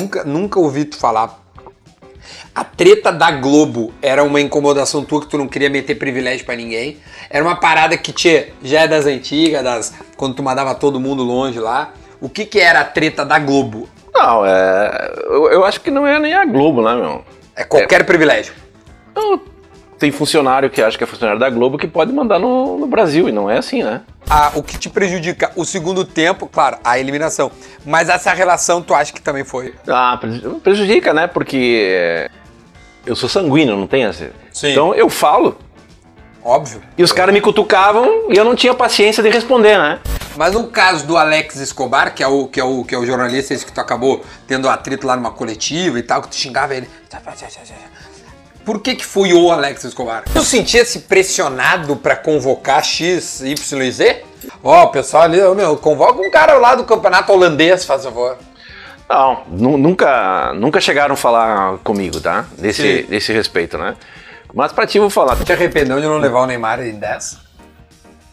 nunca, nunca ouvi tu falar. A treta da Globo era uma incomodação tua que tu não queria meter privilégio pra ninguém. Era uma parada que tinha, já é das antigas, das quando tu mandava todo mundo longe lá. O que que era a treta da Globo? Não, é. Eu, eu acho que não é nem a Globo, né, meu? É qualquer privilégio. Não, tem funcionário que acha que é funcionário da Globo que pode mandar no, no Brasil, e não é assim, né? Ah, o que te prejudica? O segundo tempo, claro, a eliminação. Mas essa relação tu acha que também foi? Ah, preju- prejudica, né? Porque eu sou sanguíneo, não tem essa. Sim. Então eu falo Óbvio. e os caras me cutucavam e eu não tinha paciência de responder, né? Mas no caso do Alex Escobar, que é o, que é o, que é o jornalista esse que tu acabou tendo atrito lá numa coletiva e tal, que tu xingava ele. Por que que foi o Alex Escobar? Tu sentia-se pressionado pra convocar X, Y e Z? Ó, o pessoal ali, meu, convoca um cara lá do campeonato holandês, faz favor. Não, nu- nunca, nunca chegaram a falar comigo, tá? Desse, Sim. desse respeito, né? Mas pra ti eu vou falar. Te arrependeu de não levar o Neymar em 10?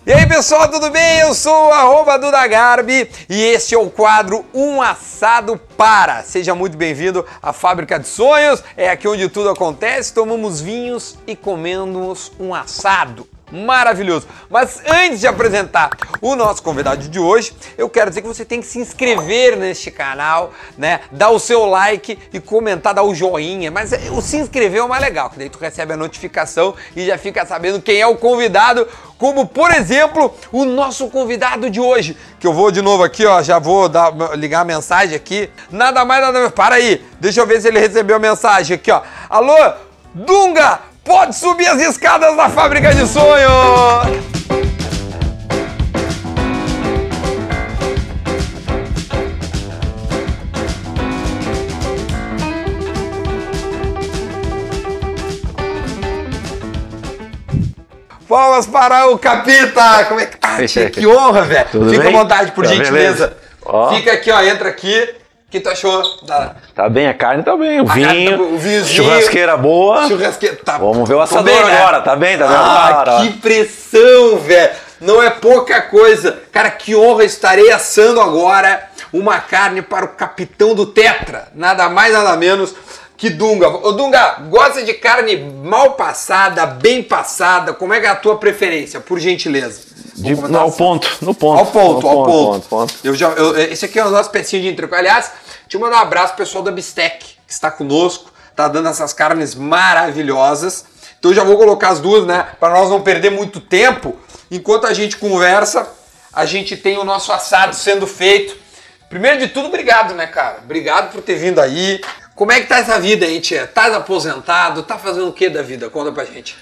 E aí pessoal, tudo bem? Eu sou o Duda Garbi e este é o quadro Um Assado Para. Seja muito bem-vindo à Fábrica de Sonhos, é aqui onde tudo acontece, tomamos vinhos e comemos um assado. Maravilhoso! Mas antes de apresentar o nosso convidado de hoje, eu quero dizer que você tem que se inscrever neste canal, né? Dar o seu like e comentar, dar o joinha. Mas é- o se inscrever é o mais legal, que daí tu recebe a notificação e já fica sabendo quem é o convidado, como por exemplo, o nosso convidado de hoje. Que eu vou de novo aqui, ó, já vou dar, ligar a mensagem aqui. Nada mais, nada menos. Para aí, deixa eu ver se ele recebeu a mensagem aqui, ó. Alô, Dunga, pode subir as escadas da fábrica de sonhos! Palmas para o Capita! Como é que tá? tia? Que honra, velho! Fica à vontade, por Tá, gentileza. Fica aqui, ó, entra aqui. Que tu achou da Tá bem, a carne tá bem, o carne vinho, tá o vinhozinho. churrasqueira boa. churrasqueira? Tá, Vamos ver o assador bem, né? agora, tá bem? Tá vendo? Ah, que pressão, velho! Não é pouca coisa. Cara, que honra estarei assando agora uma carne para o capitão do Tetra. Nada mais, nada menos que Dunga. Ô, Dunga, gosta de carne mal passada, bem passada? Como é que é a tua preferência, por gentileza? De- no, ao ponto, no ponto. ao ponto, ao ponto. ponto, ponto. Eu já, eu- esse aqui é o nosso pecinho de entrecô. Aliás, eu mandar um abraço pro pessoal da Bistec, que está conosco, tá dando essas carnes maravilhosas. Então eu já vou colocar as duas, né? Para nós não perder muito tempo. Enquanto a gente conversa, a gente tem o nosso assado sendo feito. Primeiro de tudo, obrigado, né, cara? Obrigado por ter vindo aí. Como é que tá essa vida aí, tia? Tá aposentado? Tá fazendo o que da vida? Conta pra gente.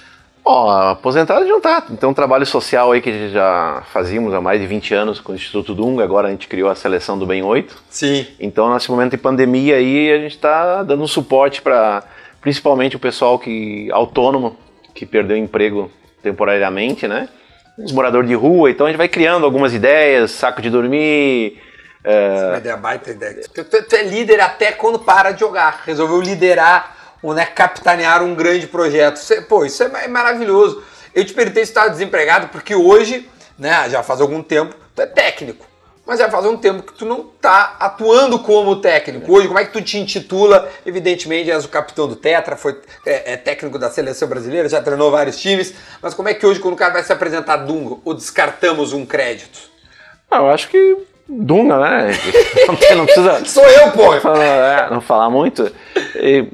Ó, aposentado já tá. Tem um trabalho social aí que já fazíamos há mais de 20 anos com o Instituto Dunga, agora a gente criou a seleção do Bem 8. Sim. Então, nesse momento de pandemia aí, a gente está dando um suporte para principalmente o pessoal que autônomo, que perdeu emprego temporariamente, né? Os moradores de rua. Então, a gente vai criando algumas ideias, saco de dormir. É, Uma ideia baita ideia. Tu, tu- é líder até quando para de jogar. Resolveu liderar ou né, capitanear um grande projeto. É- pô, isso é ma- maravilhoso. Eu te perguntei se tu estava desempregado, porque hoje, né, já faz algum tempo, tu é técnico. Mas já faz um tempo que tu não tá atuando como técnico. Hoje, como é que tu te intitula? Evidentemente, és o capitão do Tetra, foi é, é técnico da seleção brasileira, já treinou vários times. Mas como é que hoje, quando o cara vai se apresentar Dunga, ou descartamos um crédito? ah, eu acho que Dunga, né? Não, precisa. Sou eu, pô! falar, é, não falar muito. E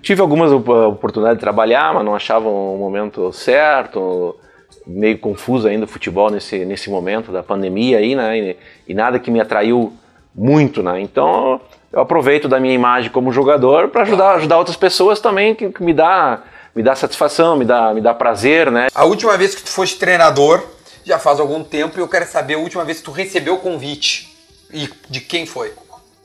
tive algumas op- oportunidades de trabalhar, mas não achava o momento certo, meio confuso ainda o futebol nesse, nesse momento da pandemia aí, né? E, e nada que me atraiu muito, né? Então eu aproveito da minha imagem como jogador para ajudar, ajudar outras pessoas também que, que me dá me dá satisfação, me dá, me dá prazer, né? A última vez que tu foste treinador, já faz algum tempo, e eu quero saber a última vez que tu recebeu o convite. E de quem foi?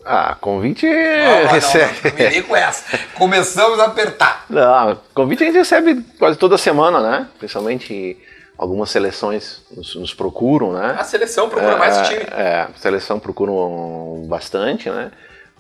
Ah, convite Não, não, recebe. não, não dei com essa. Começamos a apertar. Não, convite a gente recebe quase toda semana, né? Principalmente algumas seleções nos, nos procuram, né? A seleção procura mais o time. É, a seleção procuram bastante, né?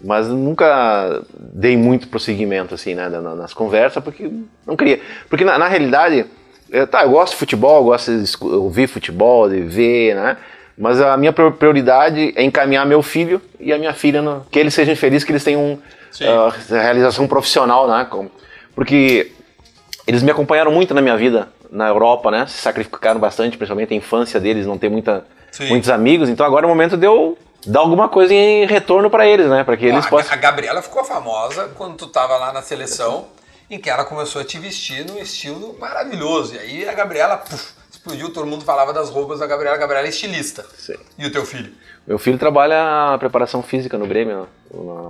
Mas nunca dei muito prosseguimento, assim, né, na- nas conversas, porque não queria. Porque, na, na realidade, eu, tá, eu gosto de futebol, eu gosto de ouvir futebol, de ver, né? Mas a minha prioridade é encaminhar meu filho e a minha filha, no, que eles sejam felizes, que eles tenham uh, realização profissional, né? Porque eles me acompanharam muito na minha vida na Europa, né? Se sacrificaram bastante, principalmente a infância deles, não ter muita, muitos amigos. Então agora é o momento de eu dar alguma coisa em retorno para eles, né? Para que eles a, possam. A Gabriela ficou famosa quando tu tava lá na seleção, em que ela começou a te vestir num estilo maravilhoso. E aí a Gabriela, puf, explodiu, todo mundo falava das roupas da Gabriela. A Gabriela é estilista. Sim. E o teu filho? Meu filho trabalha a preparação física no Grêmio.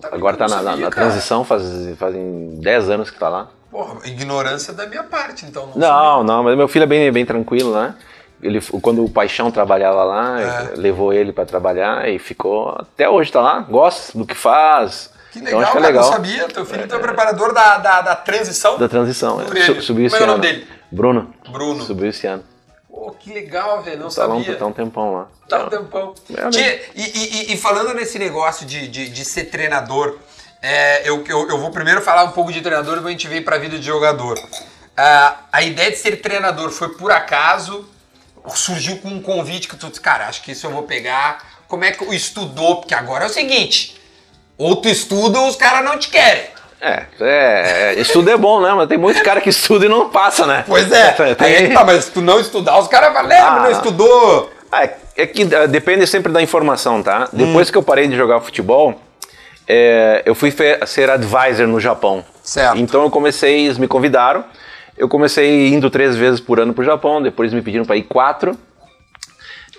Tá agora está na, na, na transição, faz, fazem 10 anos que está lá. Porra, ignorância da minha parte, então. Não, não, não, mas meu filho é bem, bem tranquilo, né? Ele, quando o Paixão trabalhava lá, é. levou ele para trabalhar e ficou. Até hoje está lá, gosta do que faz. Que legal, então, acho que é legal. eu não sabia. Teu filho é, é preparador da, da, da, transição? Da transição, é. Subiu esse Como é o nome dele? Bruno. Bruno. Subiu esse ano. Pô, que legal, velho, não tá sabia. Lá, tá um tempão lá. Tá um tempão. É, Tia, e, e, e, falando nesse negócio de, de, de ser treinador, é, eu, eu, eu, vou primeiro falar um pouco de treinador e depois a gente vem pra vida de jogador. Uh, a ideia de ser treinador foi por acaso? Surgiu com um convite que tu disse, cara, acho que isso eu vou pegar. Como é que eu estudou? Porque agora é o seguinte, ou tu estuda ou os caras não te querem. É, é, estudo é bom, né? Mas tem muitos caras que estudam e não passa, né? Pois é. Tem... Aí, tá, mas se tu não estudar, os caras falam, ah, não estudou. É, é que uh, depende sempre da informação, tá? Hum. Depois que eu parei de jogar futebol, é, eu fui ser advisor no Japão. Certo. Então eu comecei, eles me convidaram. Eu comecei indo três vezes por ano pro Japão, depois me pediram para ir quatro.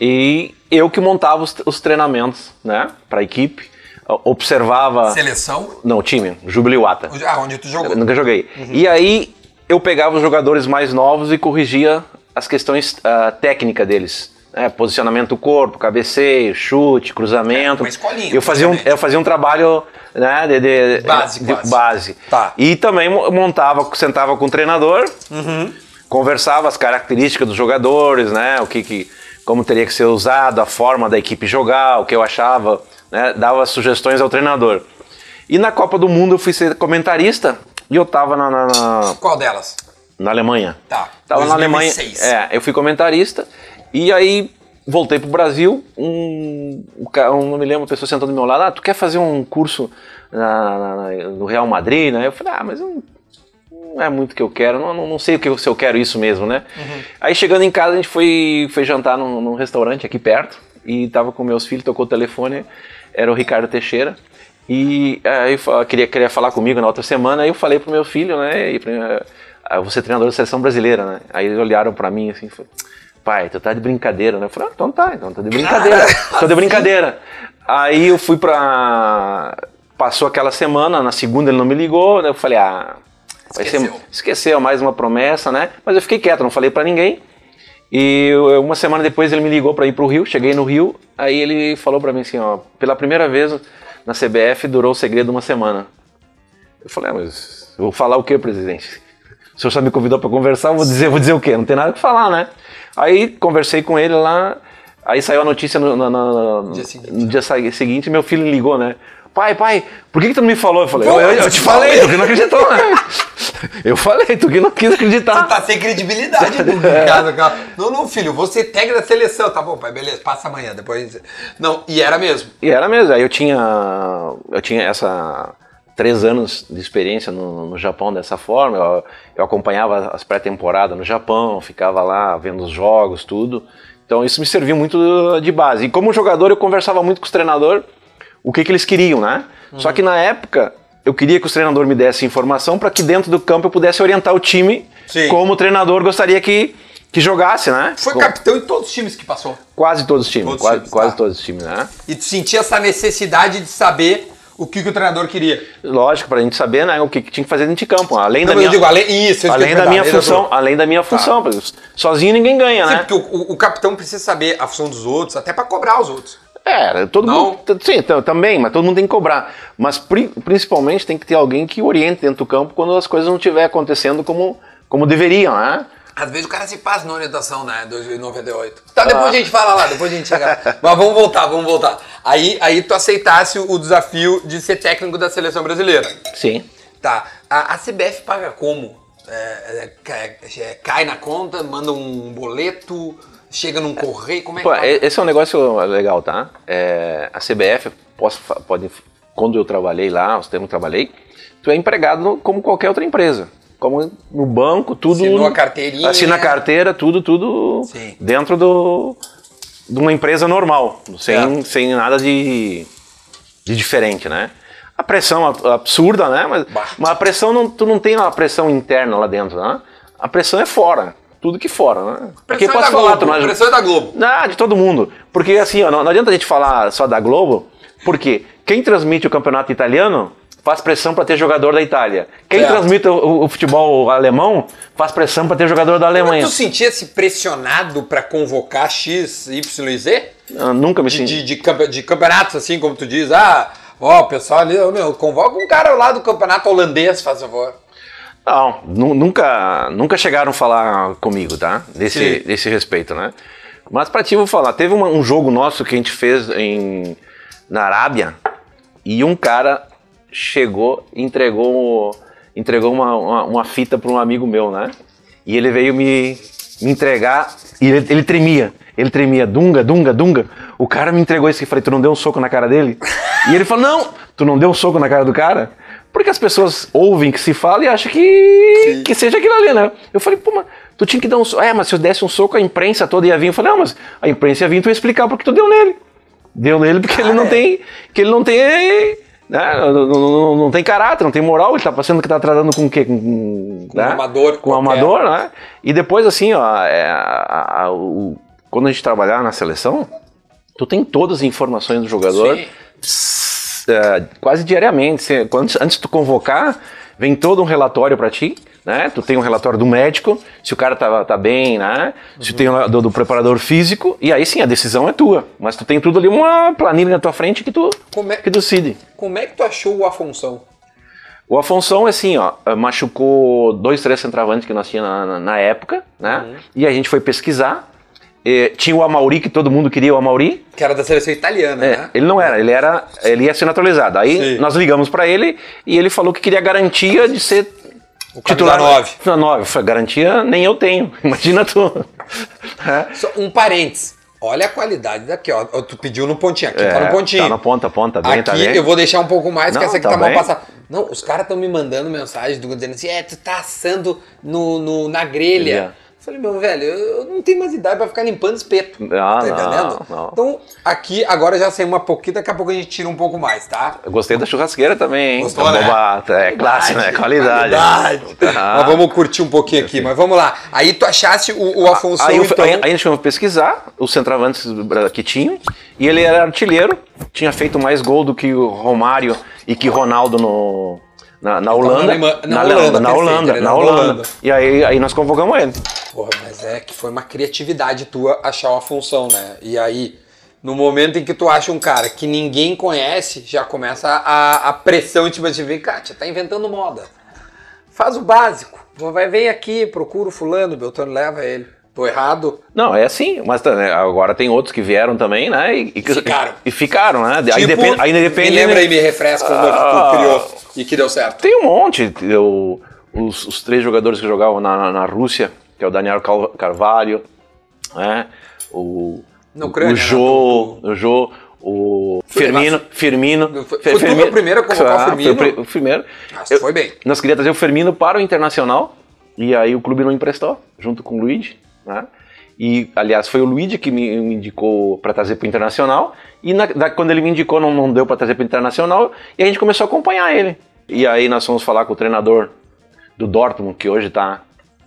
E eu que montava os, os treinamentos, né, para a equipe observava. Seleção? Não, time, Jubileewata. Ah, onde tu jogou? Eu nunca joguei. Uhum. E aí eu pegava os jogadores mais novos e corrigia as questões uh, técnicas deles. Né? Posicionamento do corpo, cabeceio, chute, cruzamento. É, uma escolinha. Eu fazia, um, eu fazia um trabalho né, de, de, base, de, base. Tá. E também montava, sentava com o treinador, uhum. conversava as características dos jogadores, né? O que, que como teria que ser usado, a forma da equipe jogar, o que eu achava né, dava sugestões ao treinador. E na Copa do Mundo eu fui ser comentarista e eu tava na. na, na Qual delas? Na Alemanha. Tá. Tava 2006. na Alemanha. É, eu fui comentarista e aí voltei pro Brasil. Um, um, não me lembro, uma pessoa sentou do meu lado: Ah, tu quer fazer um curso na, na, no Real Madrid, né? Eu falei: Ah, mas não, não é muito o que eu quero, não, não, sei o que, se eu quero isso mesmo, né? Uhum. Aí chegando em casa, a gente foi, foi jantar num, num restaurante aqui perto e tava com meus filhos, tocou o telefone era o Ricardo Teixeira. E aí eu queria, queria falar comigo na outra semana, aí eu falei pro meu filho, né? E pra, ah, você é treinador da seleção brasileira, né? Aí eles olharam para mim assim, pai, tu tá de brincadeira, né? Eu falei, ah, então tá, então tá de brincadeira, tô de brincadeira. Aí eu fui pra. Passou aquela semana, na segunda ele não me ligou, né? Eu falei, ah, esqueceu. ser. Esqueceu, mais uma promessa, né? Mas eu fiquei quieto, não falei para ninguém. E uma semana depois ele me ligou para ir para o Rio, cheguei no Rio, aí ele falou para mim assim, ó, pela primeira vez na CBF durou o segredo uma semana. Eu falei, ah, mas eu vou falar o que, presidente? O senhor só me convidou para conversar, eu vou dizer, vou dizer o quê? Não tem nada que falar, né? Aí conversei com ele lá, aí saiu a notícia no, no, no, dia, seguinte. no dia seguinte, meu filho ligou, né? Pai, pai, por que, que tu não me falou? Eu falei, Pô, eu, eu, eu, te falei, tu que não acreditou, né? eu falei, tu que não quis acreditar. Você tá sem credibilidade do Ricardo. Não, não, filho, você técnico da seleção. Tá bom, pai, beleza, passa amanhã, depois... Não, e era mesmo. E era mesmo, aí eu tinha, eu tinha essa três anos de experiência no, no Japão dessa forma. Eu, eu acompanhava as pré-temporadas no Japão, ficava lá vendo os jogos, tudo. Então isso me serviu muito de base. E como jogador eu conversava muito com os treinadores o que, que eles queriam, né? Uhum. Só que na época eu queria que o treinador me desse informação para que dentro do campo eu pudesse orientar o time Sim. como o treinador gostaria que, que jogasse, né? Foi capitão em todos os times que passou. Quase todos os times, todos quase, times, quase tá. todos os times, né? E tu sentia essa necessidade de saber o que, que o treinador queria. Lógico, para a gente saber né, o que, que tinha que fazer dentro de campo. Além Não, da minha, digo, além, isso, além da minha função, além da minha função. Tá. Sozinho ninguém ganha, Sim, né? Porque o, o, capitão precisa saber a função dos outros, até para cobrar os outros. É, todo não. mundo. Sim, também, mas todo mundo tem que cobrar. Mas pri, principalmente tem que ter alguém que oriente dentro do campo quando as coisas não estiverem acontecendo como, como deveriam, né? Às vezes o cara se passa na orientação, né? 2098. Tá, depois ah. a gente fala lá, depois a gente chega. Mas vamos voltar, vamos voltar. Aí, aí tu aceitasse o desafio de ser técnico da seleção brasileira. Sim. Tá. A, a CBF paga como? É, é, é, cai na conta, manda um boleto? Chega num correio, como é Pô, que e- esse é um negócio legal, tá? É, a CBF, posso, pode, quando eu trabalhei lá, os eu trabalhei, tu é empregado como qualquer outra empresa. Como no banco, tudo. Assinou a carteirinha. Assina a carteira, tudo, tudo Sim. dentro do, de uma empresa normal, sem, sem nada de, de diferente, né? A pressão ab- absurda, né? Mas, Bah. mas a pressão, não, tu não tem uma pressão interna lá dentro, né? A pressão é fora, tudo que fora, né? Porque Pressão é da posso falar, Globo, pressão é da Globo. ah, de todo mundo. Porque assim, ó, não, não adianta a gente falar só da Globo, porque quem transmite o campeonato italiano faz pressão para ter jogador da Itália. Quem Certo. transmite o, o futebol alemão faz pressão para ter jogador da Alemanha. Tu sentia-se pressionado pra convocar X, Y e Z? Eu nunca me senti. de, de, de campeonatos, assim, como tu diz, ah, ó, o pessoal ali, meu, convoca um cara lá do campeonato holandês, faz favor. Não, nu- nunca, nunca chegaram a falar comigo, tá? Desse, Sim. desse respeito, né? Mas pra ti eu vou falar, teve uma- um jogo nosso que a gente fez em, na Arábia e um cara chegou e entregou, entregou uma, uma, uma fita para um amigo meu, né? E ele veio me, me entregar e ele, ele tremia. Ele tremia, dunga, dunga, dunga. O cara me entregou isso que eu falei, tu não deu um soco na cara dele? E ele falou, não, tu não deu um soco na cara do cara? Porque as pessoas ouvem que se fala e acham que, que seja aquilo ali, né? Eu falei, pô, mas tu tinha que dar um soco. É, mas se eu desse um soco, a imprensa toda ia vir. Eu falei, não, mas a imprensa ia vir tu ia explicar porque tu deu nele. Deu nele porque ele não é. tem. Que ele não tem. Né, não, não- não- não tem caráter, não tem moral, ele tá passando que tá tratando com o quê? Com, com, um amador Com um amador, né? E depois, assim, ó, é, a- a- o- quando a gente trabalhar na seleção, tu tem todas as informações do jogador Sim. Quase diariamente. Cê- quando- antes, antes de tu convocar, vem todo um relatório para ti. Né? Tu tem um relatório do médico, se o cara tá, tá bem, né? Se tu tem um do, do preparador físico, e aí sim, a decisão é tua. Mas tu tem tudo ali, uma planilha na tua frente que tu, Como é, que decide. como é que tu achou o Afonso? O Afonso, assim, ó, machucou dois, três centravantes que nós tínhamos na, na- na época, né? Uhum. E a gente foi pesquisar. Eh, tinha o Amauri, que todo mundo queria o Amauri. Que era da seleção italiana, É, né? ele não era, ele era, ele ia ser naturalizado. Aí Sim. nós ligamos pra ele e ele falou que queria garantia de ser O titular camisa nove. Na nove. Eu falei, garantia nem eu tenho. Imagina tu. É. Só um parênteses. Olha a qualidade daqui, ó. Tu pediu no pontinho, aqui tá É, no pontinho. Tá na ponta, ponta, bem, Aqui tá bem. eu vou deixar um pouco mais, Não, que essa aqui tá tá, mal passada. Não, os caras estão me mandando mensagem do- dizendo assim: é, tu tá assando no, no- na grelha. Grelha. Falei, meu velho, eu não tenho mais idade pra ficar limpando espeto. Ah, tá entendendo? não. Então, aqui agora já sei uma pouquinho, daqui a pouco a gente tira um pouco mais, tá? Eu gostei da churrasqueira também, hein? Gostou, Tá né? É classe, né? Qualidade. Qualidade. Ah. Mas vamos curtir um pouquinho aqui, mas vamos lá. Aí tu achaste o, o Afonso, Aí, eu- então... aí, aí a gente foi pesquisar os centroavantes que tinham, e ele era artilheiro, tinha feito mais gol do que o Romário e que Ronaldo no, na, na Holanda. na Holanda, na Holanda, ele na Holanda. E aí, aí nós convocamos ele. Porra, mas é que foi uma criatividade tua achar uma função, né? E aí, no momento em que tu acha um cara que ninguém conhece, já começa a, a pressão tipo de ver, Kátia, tá inventando moda. Faz o básico. Vai, vem aqui, procura o fulano, Beltrano leva ele. Tô errado? Não, é assim, mas tá, né, agora tem outros que vieram também, né? E, e- Ficaram. E ficaram, né? aí Tipo, depende. Aí depende me lembra aí, me refresca Ah. tu criou e que deu certo. Tem um monte. Eu, os, os três jogadores que jogavam na, na, na Rússia, que é o Daniel Carvalho, né? o, Ucrânia, o né? Jô, o Jô, o Foi, Firmino, Firmino. Foi- foi Firmino- o primeiro a convocar o Ah, foi Firmino? pri- O primeiro. Ah, você foi bem. Nós queríamos trazer o Firmino para o Internacional e aí o clube não emprestou, junto com o Luigi, né? E, aliás, foi o Luigi que me, me indicou para trazer para o Internacional. E na- da- quando ele me indicou, não, não deu para trazer para o Internacional. E a gente começou a acompanhar ele. E aí nós fomos falar com o treinador do Dortmund, que hoje está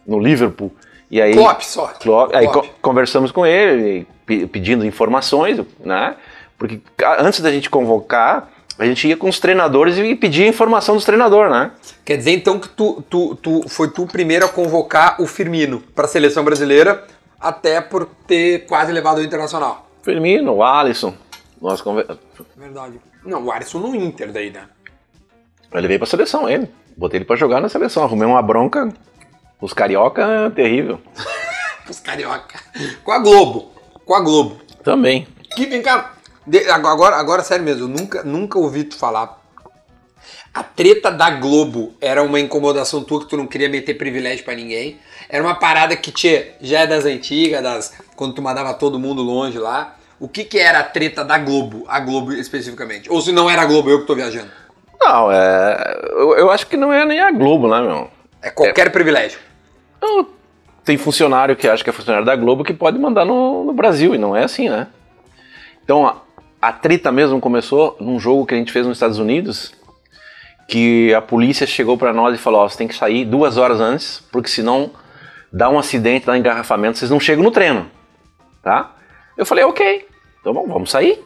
no Liverpool. E aí, Klopp só. Klopp, aí Klopp. conversamos com ele, pe- pedindo informações, né? Porque antes da gente convocar, a gente ia com os treinadores e pedia informação dos treinadores, né? Quer dizer então que tu, tu, tu foi tu o primeiro a convocar o Firmino para a seleção brasileira, até por ter quase levado o Internacional. Firmino, o Alisson. Nós conver... Verdade. Não, o Alisson no Inter daí, né? Eu levei pra seleção ele. Botei ele pra jogar na seleção. Arrumei uma bronca. Os carioca, terrível. Os carioca. Com a Globo. Com a Globo. Também. Que vem cá. Agora, agora, sério mesmo, eu nunca, nunca ouvi tu falar. A treta da Globo era uma incomodação tua que tu não queria meter privilégio pra ninguém. Era uma parada que tinha, já é das antigas, das, quando tu mandava todo mundo longe lá. O que que era a treta da Globo, a Globo especificamente? Ou se não era a Globo, eu que tô viajando? Não, é. Eu, eu acho que não é nem a Globo, né, meu? É qualquer privilégio. Não, tem funcionário que acha que é funcionário da Globo que pode mandar no, no Brasil, e não é assim, né? Então, a, treta mesmo começou num jogo que a gente fez nos Estados Unidos, que a polícia chegou pra nós e falou: Ó, você tem que sair duas horas antes, porque senão dá um acidente, dá um engarrafamento, vocês não chegam no treino, tá? Eu falei: ok, então bom, vamos sair.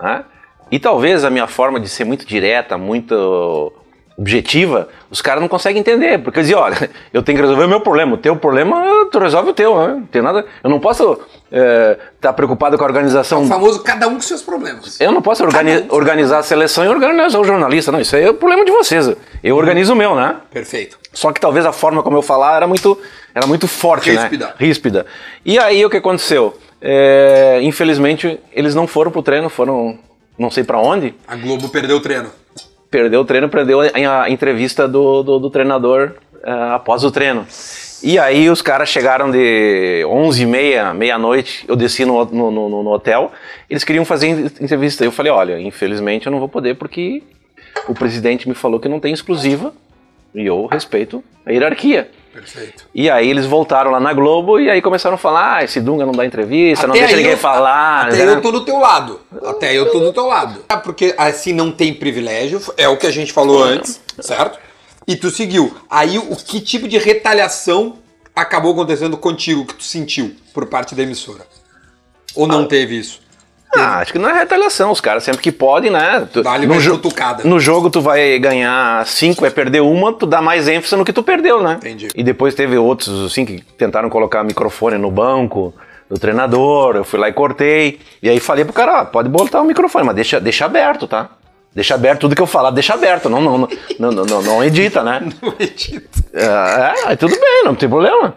Né? E talvez a minha forma de ser muito direta, muito objetiva, os caras não conseguem entender, porque eles dizem, olha, eu tenho que resolver o meu problema, o teu problema, tu resolve o teu, né? Não tem nada, eu não posso estar tá preocupado com a organização. O famoso cada um com seus problemas. Eu não posso organi um organizar a seleção e organizar o jornalista, não, isso aí é o problema de vocês. Eu organizo o meu, né? Perfeito. Só que talvez a forma como eu falar era muito, era muito forte, Ríspida. né? Ríspida. E aí o que aconteceu? É, infelizmente eles não foram pro treino, foram não sei para onde. A Globo perdeu o treino. Perdeu o treino, perdeu a, entrevista do, do, do treinador uh, após o treino. E aí os caras chegaram de 11 e meia, meia-noite, eu desci no, no, no, no, hotel, eles queriam fazer entrevista. Eu falei, olha, infelizmente eu não vou poder porque o presidente me falou que não tem exclusiva e eu respeito a hierarquia. Perfeito. E aí eles voltaram lá na Globo e aí começaram a falar, ah, esse Dunga não dá entrevista, não Até deixa aí ninguém eu- falar. Até né? eu tô do teu lado. Até eu tô do teu lado. Ah, Porque assim não tem privilégio, é o que a gente falou antes, certo? E tu seguiu. Aí o que tipo de retaliação acabou acontecendo contigo que tu sentiu por parte da emissora? Ou não teve isso? Ah, acho que não é retaliação, os caras sempre que podem, né? Tu- Dá-lhe no, jo- cutucada. no jogo tu vai ganhar cinco, é perder uma, tu dá mais ênfase no que tu perdeu, né? Entendi. E depois teve outros, assim, que tentaram colocar microfone no banco do treinador, eu fui lá e cortei. E aí falei pro cara, ó, pode botar o microfone, mas deixa, deixa aberto, tá? Deixa aberto tudo que eu falar, deixa aberto, não, não, não, não, não, edita, né? Não acredito. É, aí tudo bem, não tem problema.